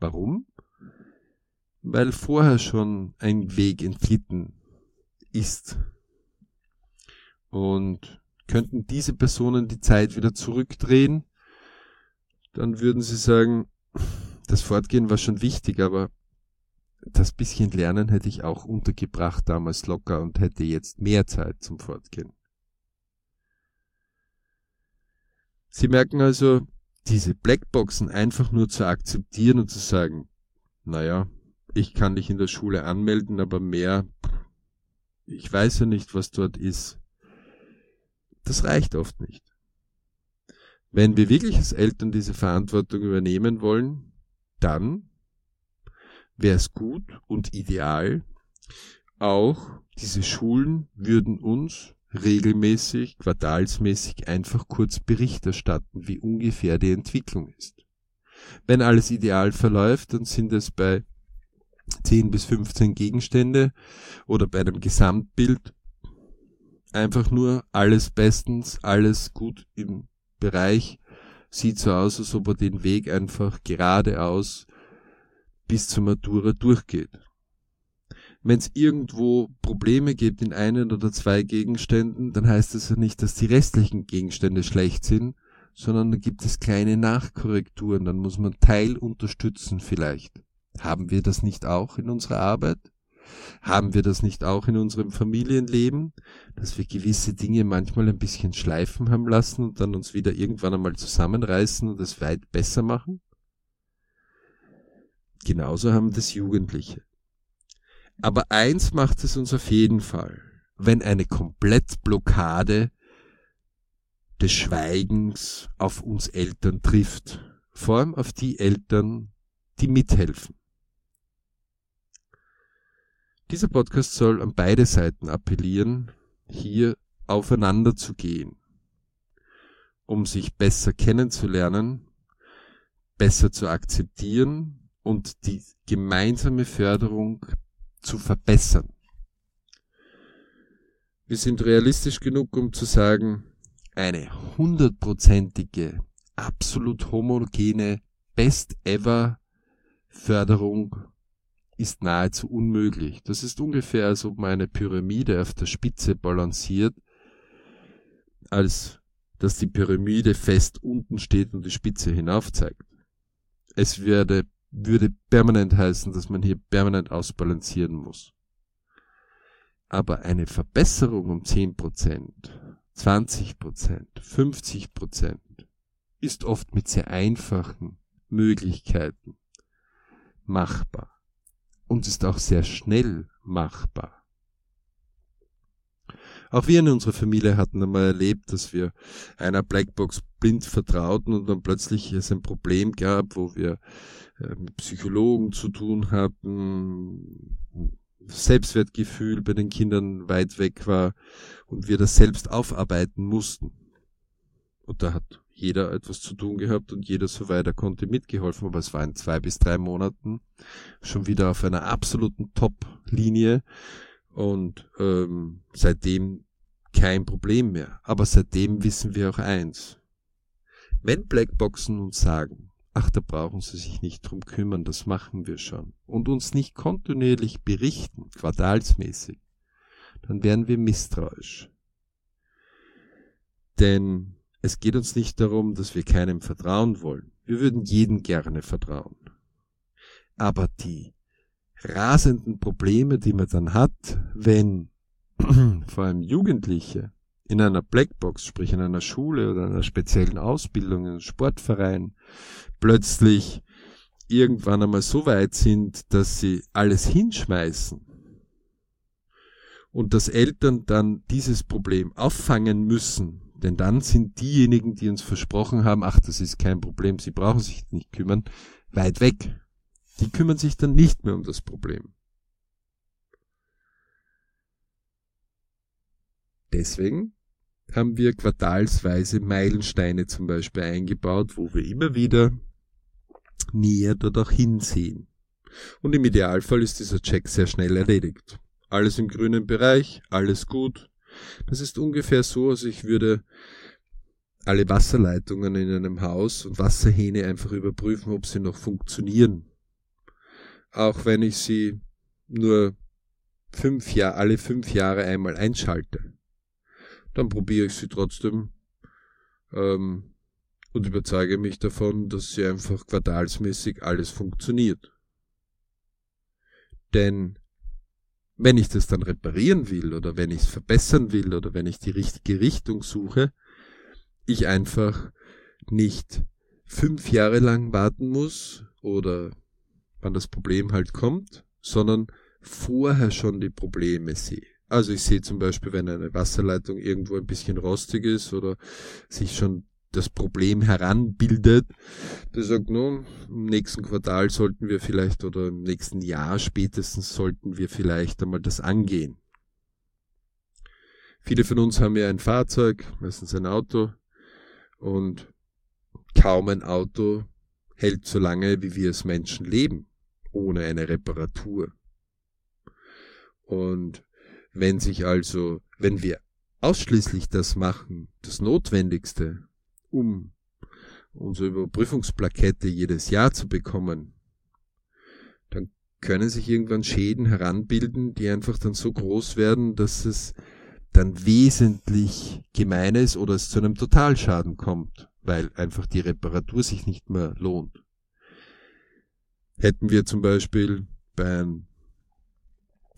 Warum? Weil vorher schon ein Weg entglitten ist. Und könnten diese Personen die Zeit wieder zurückdrehen, dann würden sie sagen, das Fortgehen war schon wichtig, aber das bisschen Lernen hätte ich auch untergebracht damals locker und hätte jetzt mehr Zeit zum Fortgehen. Sie merken also, diese Blackboxen einfach nur zu akzeptieren und zu sagen, naja, ich kann dich in der Schule anmelden, aber mehr, ich weiß ja nicht, was dort ist. Das reicht oft nicht. Wenn wir wirklich als Eltern diese Verantwortung übernehmen wollen, dann wäre es gut und ideal, auch diese Schulen würden uns regelmäßig, quartalsmäßig einfach kurz Bericht erstatten, wie ungefähr die Entwicklung ist. Wenn alles ideal verläuft, dann sind es bei 10 bis 15 Gegenstände oder bei einem Gesamtbild einfach nur alles bestens, alles gut im Bereich, sieht so aus, als ob er den Weg einfach geradeaus bis zur Matura durchgeht. Wenn es irgendwo Probleme gibt in einen oder zwei Gegenständen, dann heißt das ja nicht, dass die restlichen Gegenstände schlecht sind, sondern da gibt es kleine Nachkorrekturen, dann muss man Teil unterstützen vielleicht. Haben wir das nicht auch in unserer Arbeit? Haben wir das nicht auch in unserem Familienleben, dass wir gewisse Dinge manchmal ein bisschen schleifen haben lassen und dann uns wieder irgendwann einmal zusammenreißen und es weit besser machen? Genauso haben das Jugendliche. Aber eins macht es uns auf jeden Fall, wenn eine Komplettblockade des Schweigens auf uns Eltern trifft, vor allem auf die Eltern, die mithelfen. Dieser Podcast soll an beide Seiten appellieren, hier aufeinander zu gehen, um sich besser kennenzulernen, besser zu akzeptieren und die gemeinsame Förderung zu verbessern. Wir sind realistisch genug, um zu sagen, eine hundertprozentige, absolut homogene, best ever Förderung ist nahezu unmöglich. Das ist ungefähr, als ob man eine Pyramide auf der Spitze balanciert, als dass die Pyramide fest unten steht und die Spitze hinauf zeigt. Es werde, würde permanent heißen, dass man hier permanent ausbalancieren muss. Aber eine Verbesserung um 10%, 20%, 50% ist oft mit sehr einfachen Möglichkeiten machbar und ist auch sehr schnell machbar. Auch wir in unserer Familie hatten einmal erlebt, dass wir einer Blackbox blind vertrauten und dann plötzlich es ein Problem gab, wo wir äh, mit Psychologen zu tun hatten, Selbstwertgefühl bei den Kindern weit weg war und wir das selbst aufarbeiten mussten. Und da hat jeder etwas zu tun gehabt und jeder so weiter konnte mitgeholfen, aber es war in zwei bis drei Monaten schon wieder auf einer absoluten Top-Linie und ähm, seitdem kein Problem mehr. Aber seitdem wissen wir auch eins. Wenn Blackboxen uns sagen, ach, da brauchen sie sich nicht drum kümmern, das machen wir schon, und uns nicht kontinuierlich berichten, quartalsmäßig, dann werden wir misstrauisch. Denn es geht uns nicht darum, dass wir keinem vertrauen wollen. Wir würden jedem gerne vertrauen. Aber die rasenden Probleme, die man dann hat, wenn vor allem Jugendliche in einer Blackbox, sprich in einer Schule oder einer speziellen Ausbildung, in einem Sportverein, plötzlich irgendwann einmal so weit sind, dass sie alles hinschmeißen und dass Eltern dann dieses Problem auffangen müssen denn dann sind diejenigen, die uns versprochen haben, ach, das ist kein Problem, sie brauchen sich nicht kümmern, weit weg. Die kümmern sich dann nicht mehr um das Problem. Deswegen haben wir quartalsweise Meilensteine zum Beispiel eingebaut, wo wir immer wieder näher dort auch hinsehen. Und im Idealfall ist dieser Check sehr schnell erledigt. Alles im grünen Bereich, alles gut, das ist ungefähr so, als ich würde alle Wasserleitungen in einem Haus und Wasserhähne einfach überprüfen, ob sie noch funktionieren. Auch wenn ich sie nur fünf Jahre, alle fünf Jahre einmal einschalte. Dann probiere ich sie trotzdem ähm, und überzeuge mich davon, dass sie einfach quartalsmäßig alles funktioniert. Denn wenn ich das dann reparieren will oder wenn ich es verbessern will oder wenn ich die richtige Richtung suche, ich einfach nicht fünf Jahre lang warten muss oder wann das Problem halt kommt, sondern vorher schon die Probleme sehe. Also ich sehe zum Beispiel, wenn eine Wasserleitung irgendwo ein bisschen rostig ist oder sich schon das Problem heranbildet, der sagt, nun, im nächsten Quartal sollten wir vielleicht oder im nächsten Jahr spätestens sollten wir vielleicht einmal das angehen. Viele von uns haben ja ein Fahrzeug, meistens ein Auto, und kaum ein Auto hält so lange, wie wir als Menschen leben, ohne eine Reparatur. Und wenn sich also, wenn wir ausschließlich das machen, das Notwendigste, um unsere Überprüfungsplakette jedes Jahr zu bekommen, dann können sich irgendwann Schäden heranbilden, die einfach dann so groß werden, dass es dann wesentlich gemein ist oder es zu einem Totalschaden kommt, weil einfach die Reparatur sich nicht mehr lohnt. Hätten wir zum Beispiel bei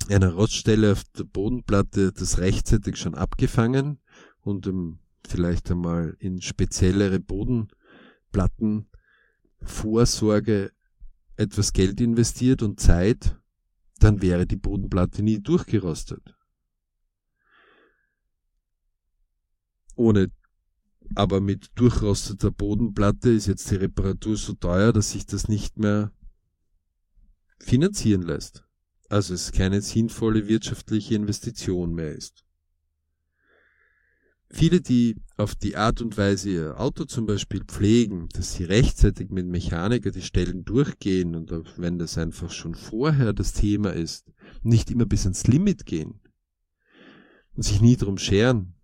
einer Roststelle auf der Bodenplatte das rechtzeitig schon abgefangen und um, vielleicht einmal in speziellere Bodenplattenvorsorge etwas Geld investiert und Zeit, dann wäre die Bodenplatte nie durchgerostet. Ohne aber mit durchrosteter Bodenplatte ist jetzt die Reparatur so teuer, dass sich das nicht mehr finanzieren lässt. Also es keine sinnvolle wirtschaftliche Investition mehr ist. Viele, die auf die Art und Weise ihr Auto zum Beispiel pflegen, dass sie rechtzeitig mit Mechaniker die Stellen durchgehen und wenn das einfach schon vorher das Thema ist, nicht immer bis ans Limit gehen und sich nie drum scheren,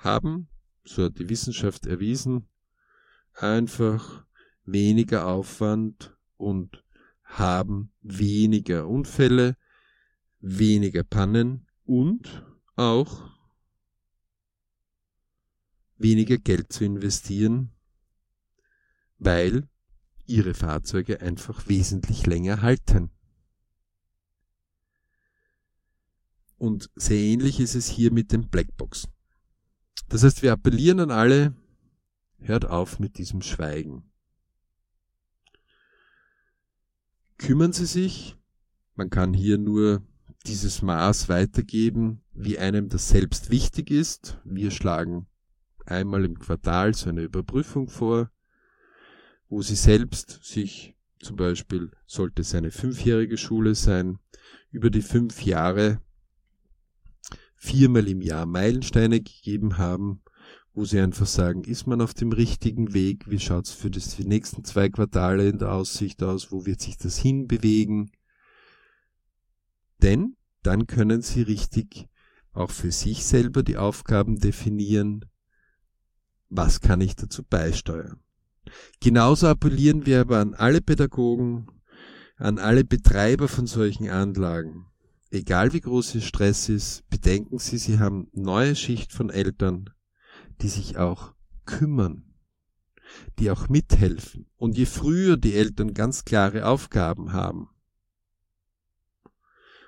haben, so hat die Wissenschaft erwiesen, einfach weniger Aufwand und haben weniger Unfälle, weniger Pannen und auch weniger Geld zu investieren, weil ihre Fahrzeuge einfach wesentlich länger halten. Und sehr ähnlich ist es hier mit den Blackboxen. Das heißt, wir appellieren an alle, hört auf mit diesem Schweigen. Kümmern Sie sich, man kann hier nur dieses Maß weitergeben, wie einem das selbst wichtig ist. Wir schlagen einmal im Quartal so eine Überprüfung vor, wo Sie selbst sich zum Beispiel, sollte es eine fünfjährige Schule sein, über die fünf Jahre viermal im Jahr Meilensteine gegeben haben, wo sie einfach sagen, ist man auf dem richtigen Weg, wie schaut's für für die nächsten zwei Quartale in der Aussicht aus, wo wird sich das hinbewegen. Denn dann können sie richtig auch für sich selber die Aufgaben definieren, was kann ich dazu beisteuern. Genauso appellieren wir aber an alle Pädagogen, an alle Betreiber von solchen Anlagen, egal wie groß ihr Stress ist, bedenken Sie, Sie haben neue Schicht von Eltern, die sich auch kümmern, die auch mithelfen. Und je früher die Eltern ganz klare Aufgaben haben,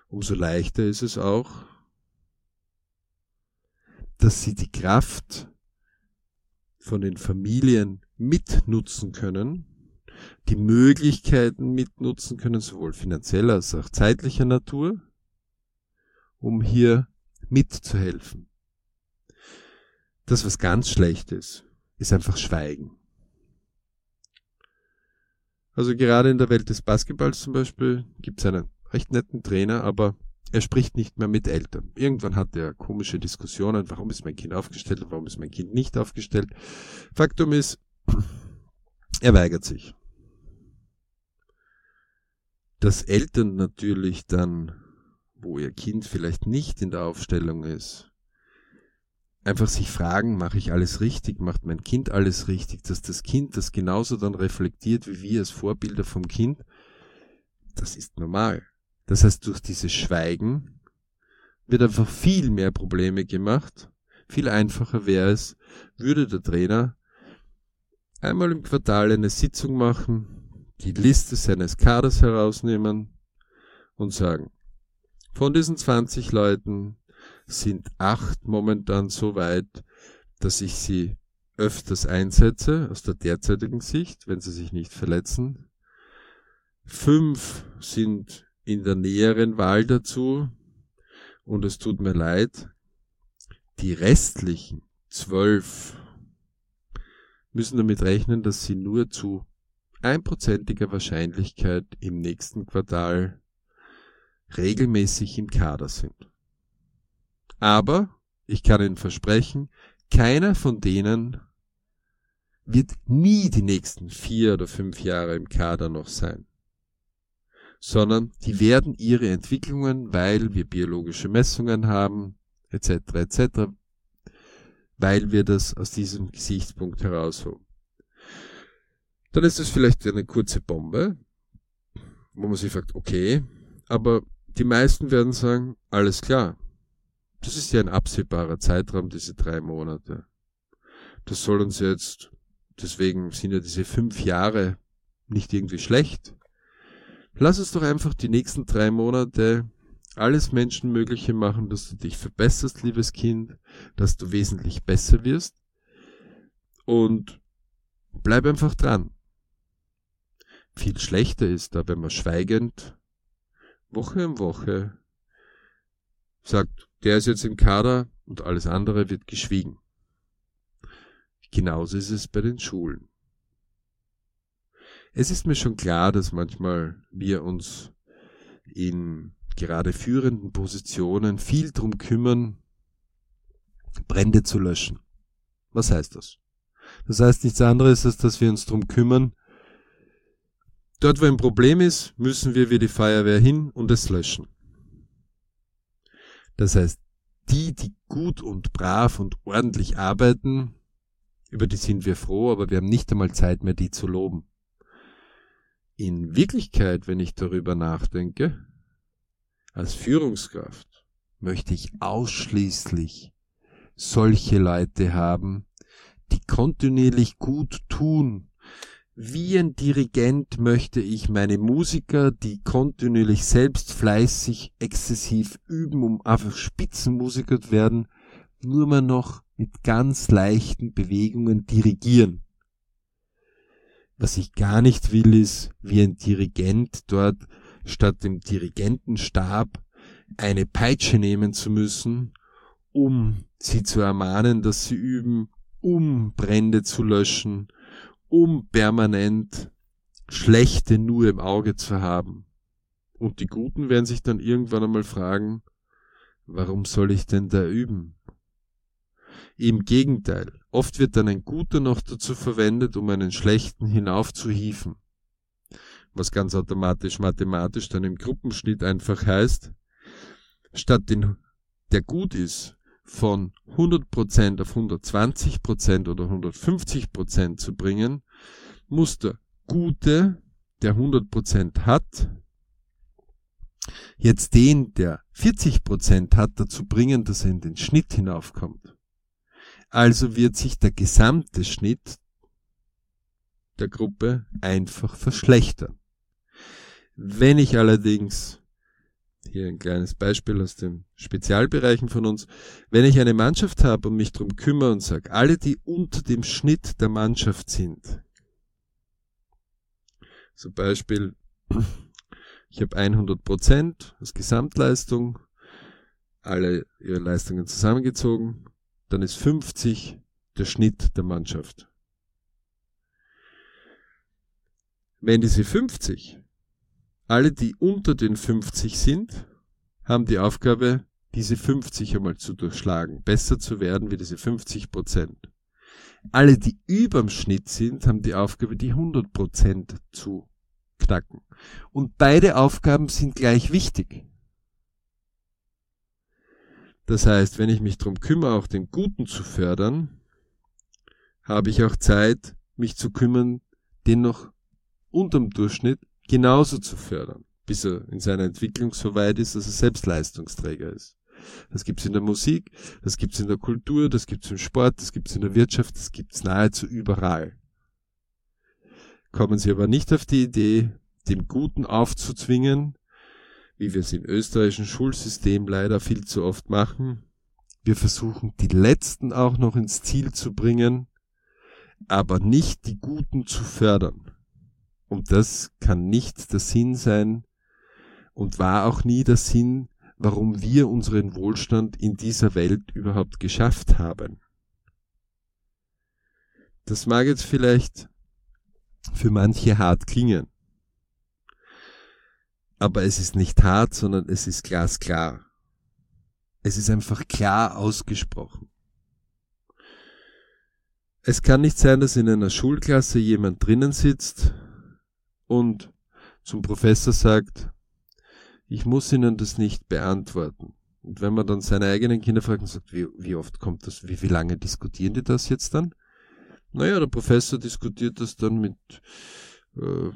umso leichter ist es auch, dass sie die Kraft von den Familien mitnutzen können, die Möglichkeiten mitnutzen können, sowohl finanzieller als auch zeitlicher Natur, um hier mitzuhelfen. Das, was ganz schlecht ist, ist einfach Schweigen. Also gerade in der Welt des Basketballs zum Beispiel gibt es einen recht netten Trainer, aber er spricht nicht mehr mit Eltern. Irgendwann hat er komische Diskussionen, warum ist mein Kind aufgestellt, warum ist mein Kind nicht aufgestellt. Faktum ist, er weigert sich. Dass Eltern natürlich dann wo ihr Kind vielleicht nicht in der Aufstellung ist, einfach sich fragen, mache ich alles richtig, macht mein Kind alles richtig, dass das Kind das genauso dann reflektiert wie wir als Vorbilder vom Kind, das ist normal. Das heißt, durch dieses Schweigen wird einfach viel mehr Probleme gemacht. Viel einfacher wäre es, würde der Trainer einmal im Quartal eine Sitzung machen, die Liste seines Kaders herausnehmen und sagen, von diesen 20 Leuten sind acht momentan so weit, dass ich sie öfters einsetze, aus der derzeitigen Sicht, wenn sie sich nicht verletzen. Fünf sind in der näheren Wahl dazu und es tut mir leid, die restlichen zwölf müssen damit rechnen, dass sie nur zu einprozentiger Wahrscheinlichkeit im nächsten Quartal regelmäßig im Kader sind. Aber ich kann Ihnen versprechen, keiner von denen wird nie die nächsten vier oder fünf Jahre im Kader noch sein, sondern die werden ihre Entwicklungen, weil wir biologische Messungen haben, etc., etc., weil wir das aus diesem Gesichtspunkt herausholen. Dann ist es vielleicht eine kurze Bombe, wo man sich fragt, okay, aber die meisten werden sagen, alles klar. Das ist ja ein absehbarer Zeitraum, diese drei Monate. Das soll uns jetzt, deswegen sind ja diese fünf Jahre nicht irgendwie schlecht. Lass uns doch einfach die nächsten drei Monate alles Menschenmögliche machen, dass du dich verbesserst, liebes Kind, dass du wesentlich besser wirst. Und bleib einfach dran. Viel schlechter ist da, wenn man schweigend Woche um Woche sagt, der ist jetzt im Kader und alles andere wird geschwiegen. Genauso ist es bei den Schulen. Es ist mir schon klar, dass manchmal wir uns in gerade führenden Positionen viel drum kümmern, Brände zu löschen. Was heißt das? Das heißt nichts anderes, als dass wir uns drum kümmern, Dort, wo ein Problem ist, müssen wir wie die Feuerwehr hin und es löschen. Das heißt, die, die gut und brav und ordentlich arbeiten, über die sind wir froh, aber wir haben nicht einmal Zeit mehr, die zu loben. In Wirklichkeit, wenn ich darüber nachdenke, als Führungskraft möchte ich ausschließlich solche Leute haben, die kontinuierlich gut tun wie ein Dirigent möchte ich meine Musiker, die kontinuierlich selbst fleißig, exzessiv üben, um einfach Spitzenmusiker zu werden, nur mal noch mit ganz leichten Bewegungen dirigieren. Was ich gar nicht will, ist, wie ein Dirigent dort statt dem Dirigentenstab eine Peitsche nehmen zu müssen, um sie zu ermahnen, dass sie üben, um Brände zu löschen, um permanent Schlechte nur im Auge zu haben. Und die Guten werden sich dann irgendwann einmal fragen, warum soll ich denn da üben? Im Gegenteil, oft wird dann ein Guter noch dazu verwendet, um einen Schlechten hinaufzuhieven. Was ganz automatisch mathematisch dann im Gruppenschnitt einfach heißt, statt den, der gut ist, von 100% auf 120% oder 150% zu bringen, muss der Gute, der 100% hat, jetzt den, der 40% hat, dazu bringen, dass er in den Schnitt hinaufkommt. Also wird sich der gesamte Schnitt der Gruppe einfach verschlechtern. Wenn ich allerdings hier ein kleines Beispiel aus den Spezialbereichen von uns. Wenn ich eine Mannschaft habe und mich darum kümmere und sage, alle, die unter dem Schnitt der Mannschaft sind, zum Beispiel, ich habe 100 Prozent als Gesamtleistung, alle ihre Leistungen zusammengezogen, dann ist 50 der Schnitt der Mannschaft. Wenn diese 50 alle, die unter den 50 sind, haben die Aufgabe, diese 50 einmal zu durchschlagen, besser zu werden wie diese 50 Prozent. Alle, die überm Schnitt sind, haben die Aufgabe, die 100 Prozent zu knacken. Und beide Aufgaben sind gleich wichtig. Das heißt, wenn ich mich darum kümmere, auch den Guten zu fördern, habe ich auch Zeit, mich zu kümmern, den noch unterm Durchschnitt genauso zu fördern, bis er in seiner Entwicklung so weit ist, dass er selbst Leistungsträger ist. Das gibt's in der Musik, das gibt's in der Kultur, das gibt's im Sport, das gibt's in der Wirtschaft, das gibt's nahezu überall. Kommen Sie aber nicht auf die Idee, dem Guten aufzuzwingen, wie wir es im österreichischen Schulsystem leider viel zu oft machen. Wir versuchen, die Letzten auch noch ins Ziel zu bringen, aber nicht die Guten zu fördern. Und das kann nicht der Sinn sein und war auch nie der Sinn, warum wir unseren Wohlstand in dieser Welt überhaupt geschafft haben. Das mag jetzt vielleicht für manche hart klingen. Aber es ist nicht hart, sondern es ist glasklar. Es ist einfach klar ausgesprochen. Es kann nicht sein, dass in einer Schulklasse jemand drinnen sitzt und zum Professor sagt, ich muss Ihnen das nicht beantworten. Und wenn man dann seine eigenen Kinder fragt und sagt, wie, wie oft kommt das, wie, wie lange diskutieren die das jetzt dann? Naja, der Professor diskutiert das dann mit äh,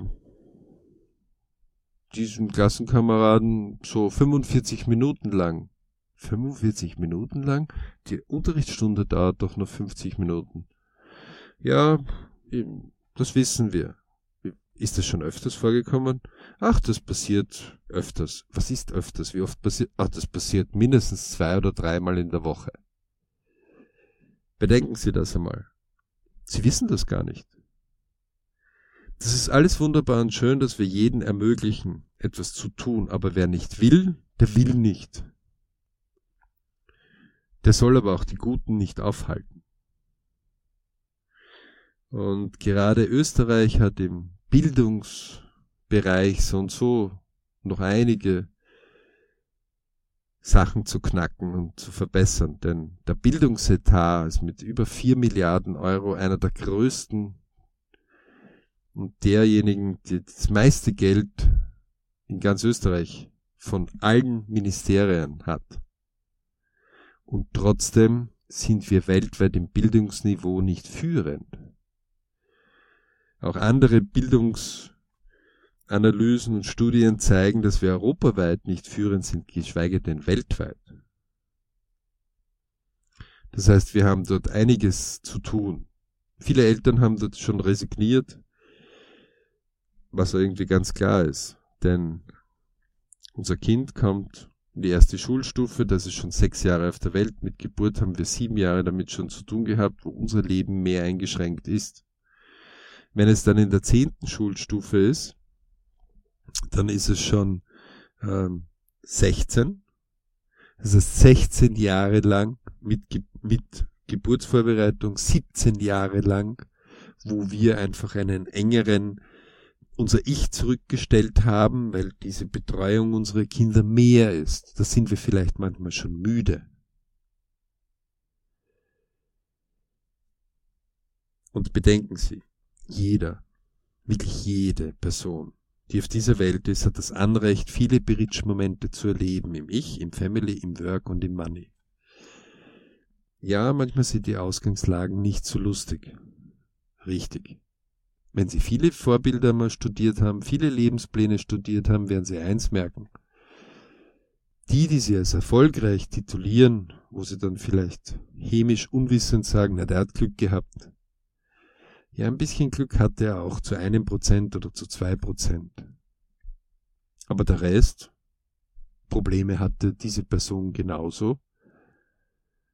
diesem Klassenkameraden so 45 Minuten lang. 45 Minuten lang? Die Unterrichtsstunde dauert doch nur 50 Minuten. Ja, das wissen wir. Ist das schon öfters vorgekommen? Ach, das passiert öfters. Was ist öfters? Wie oft passiert? Ach, das passiert mindestens zwei oder dreimal in der Woche. Bedenken Sie das einmal. Sie wissen das gar nicht. Das ist alles wunderbar und schön, dass wir jeden ermöglichen, etwas zu tun, aber wer nicht will, der will nicht. Der soll aber auch die Guten nicht aufhalten. Und gerade Österreich hat im Bildungsbereich so und so noch einige Sachen zu knacken und zu verbessern. Denn der Bildungsetat ist mit über vier Milliarden Euro einer der größten und derjenigen, die das meiste Geld in ganz Österreich von allen Ministerien hat. Und trotzdem sind wir weltweit im Bildungsniveau nicht führend. Auch andere Bildungsanalysen und Studien zeigen, dass wir europaweit nicht führend sind, geschweige denn weltweit. Das heißt, wir haben dort einiges zu tun. Viele Eltern haben dort schon resigniert, was irgendwie ganz klar ist. Denn unser Kind kommt in die erste Schulstufe, das ist schon sechs Jahre auf der Welt. Mit Geburt haben wir sieben Jahre damit schon zu tun gehabt, wo unser Leben mehr eingeschränkt ist. Wenn es dann in der zehnten Schulstufe ist, dann ist es schon ähm, 16. Das heißt 16 Jahre lang mit, mit Geburtsvorbereitung, 17 Jahre lang, wo wir einfach einen engeren unser Ich zurückgestellt haben, weil diese Betreuung unserer Kinder mehr ist. Da sind wir vielleicht manchmal schon müde. Und bedenken Sie, jeder, wirklich jede Person, die auf dieser Welt ist, hat das Anrecht, viele Bridge-Momente zu erleben, im Ich, im Family, im Work und im Money. Ja, manchmal sind die Ausgangslagen nicht so lustig. Richtig. Wenn Sie viele Vorbilder mal studiert haben, viele Lebenspläne studiert haben, werden Sie eins merken. Die, die Sie als erfolgreich titulieren, wo Sie dann vielleicht hämisch unwissend sagen, na, der hat Glück gehabt. Ja, ein bisschen Glück hatte er auch zu einem Prozent oder zu zwei Prozent. Aber der Rest, Probleme hatte diese Person genauso.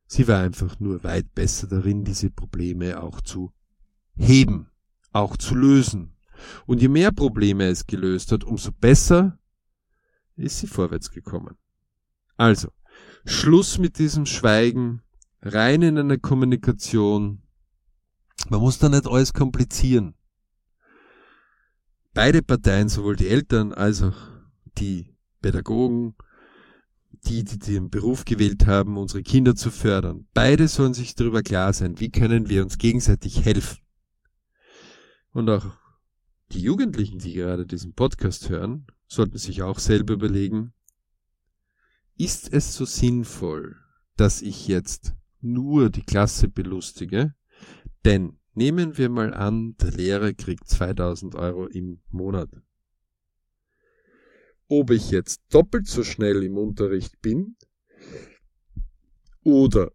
Sie war einfach nur weit besser darin, diese Probleme auch zu heben auch zu lösen. Und je mehr Probleme es gelöst hat, umso besser ist sie vorwärts gekommen. Also, Schluss mit diesem Schweigen, rein in eine Kommunikation. Man muss da nicht alles komplizieren. Beide Parteien, sowohl die Eltern als auch die Pädagogen, die, die den Beruf gewählt haben, unsere Kinder zu fördern, beide sollen sich darüber klar sein, wie können wir uns gegenseitig helfen. Und auch die Jugendlichen, die gerade diesen Podcast hören, sollten sich auch selber überlegen, ist es so sinnvoll, dass ich jetzt nur die Klasse belustige? Denn nehmen wir mal an, der Lehrer kriegt 2000 Euro im Monat. Ob ich jetzt doppelt so schnell im Unterricht bin oder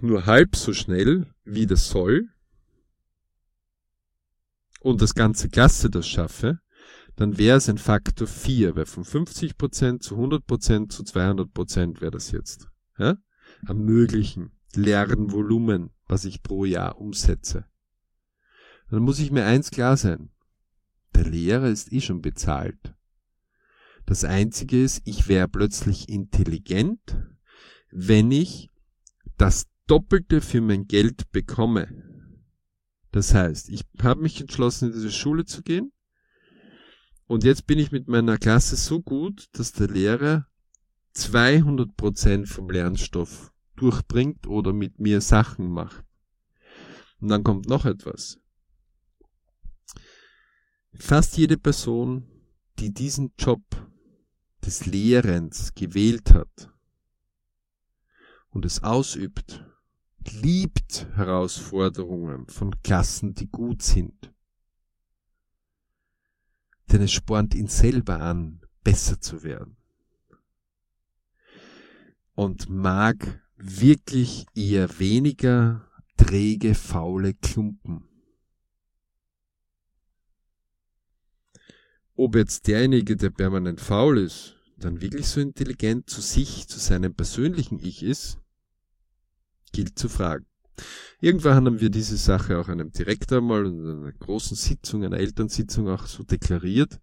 nur halb so schnell, wie das soll, und das ganze Klasse das schaffe, dann wäre es ein Faktor 4, weil von 50% zu 100% zu 200% wäre das jetzt. Ja? Am möglichen Lernvolumen, was ich pro Jahr umsetze. Dann muss ich mir eins klar sein. Der Lehrer ist eh schon bezahlt. Das Einzige ist, ich wäre plötzlich intelligent, wenn ich das Doppelte für mein Geld bekomme. Das heißt, ich habe mich entschlossen, in diese Schule zu gehen. Und jetzt bin ich mit meiner Klasse so gut, dass der Lehrer 200% vom Lernstoff durchbringt oder mit mir Sachen macht. Und dann kommt noch etwas. Fast jede Person, die diesen Job des Lehrens gewählt hat und es ausübt, liebt Herausforderungen von Klassen, die gut sind. Denn es spornt ihn selber an, besser zu werden. Und mag wirklich eher weniger träge, faule Klumpen. Ob jetzt derjenige, der permanent faul ist, dann wirklich so intelligent zu sich, zu seinem persönlichen Ich ist, gilt zu fragen. Irgendwann haben wir diese Sache auch einem Direktor mal in einer großen Sitzung, einer Elternsitzung auch so deklariert.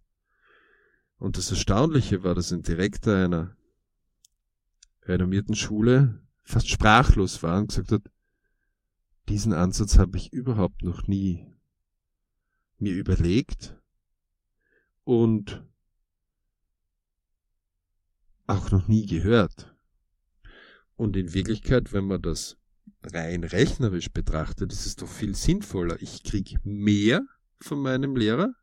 Und das Erstaunliche war, dass ein Direktor einer renommierten Schule fast sprachlos war und gesagt hat, diesen Ansatz habe ich überhaupt noch nie mir überlegt und auch noch nie gehört. Und in Wirklichkeit, wenn man das rein rechnerisch betrachtet, ist es doch viel sinnvoller. Ich kriege mehr von meinem Lehrer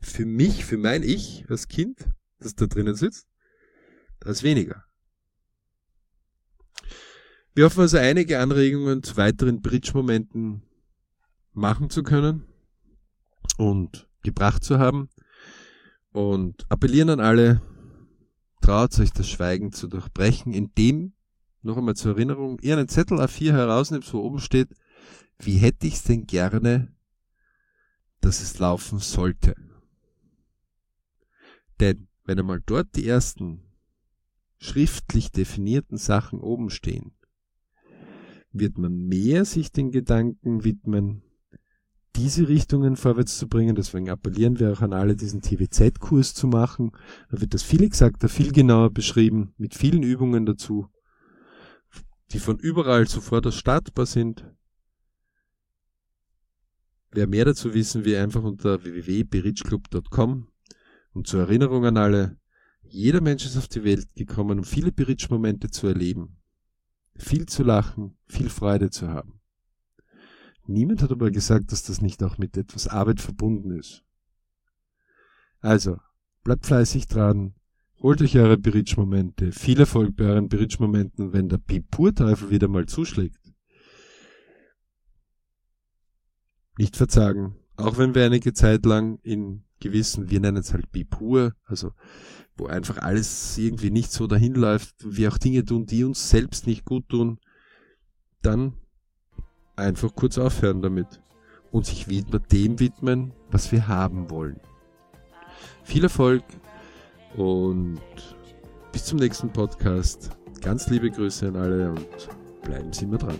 für mich, für mein Ich als Kind, das da drinnen sitzt, als weniger. Wir hoffen also einige Anregungen zu weiteren Bridge-Momenten machen zu können und gebracht zu haben und appellieren an alle, traut euch das Schweigen zu durchbrechen, indem, noch einmal zur Erinnerung, ihr einen Zettel A4 herausnimmt, wo oben steht, wie hätte ich es denn gerne, dass es laufen sollte. Denn wenn einmal dort die ersten schriftlich definierten Sachen oben stehen, wird man mehr sich den Gedanken widmen, diese Richtungen vorwärts zu bringen. Deswegen appellieren wir auch an alle, diesen TWZ-Kurs zu machen. Da wird das viel exakter, viel genauer beschrieben, mit vielen Übungen dazu, die von überall sofort aus startbar sind. Wer mehr dazu wissen will, einfach unter www.berichclub.com. Und zur Erinnerung an alle, jeder Mensch ist auf die Welt gekommen, um viele Beritsch-Momente zu erleben viel zu lachen, viel Freude zu haben. Niemand hat aber gesagt, dass das nicht auch mit etwas Arbeit verbunden ist. Also, bleibt fleißig dran, holt euch eure Beritsch-Momente, viel Erfolg bei euren Beritsch-Momenten, wenn der Pipur-Teufel wieder mal zuschlägt. Nicht verzagen, auch wenn wir einige Zeit lang in gewissen, wir nennen es halt Bipur, also wo einfach alles irgendwie nicht so dahin läuft, wir auch Dinge tun, die uns selbst nicht gut tun, dann einfach kurz aufhören damit und sich wieder dem widmen, was wir haben wollen. Viel Erfolg und bis zum nächsten Podcast. Ganz liebe Grüße an alle und bleiben Sie immer dran.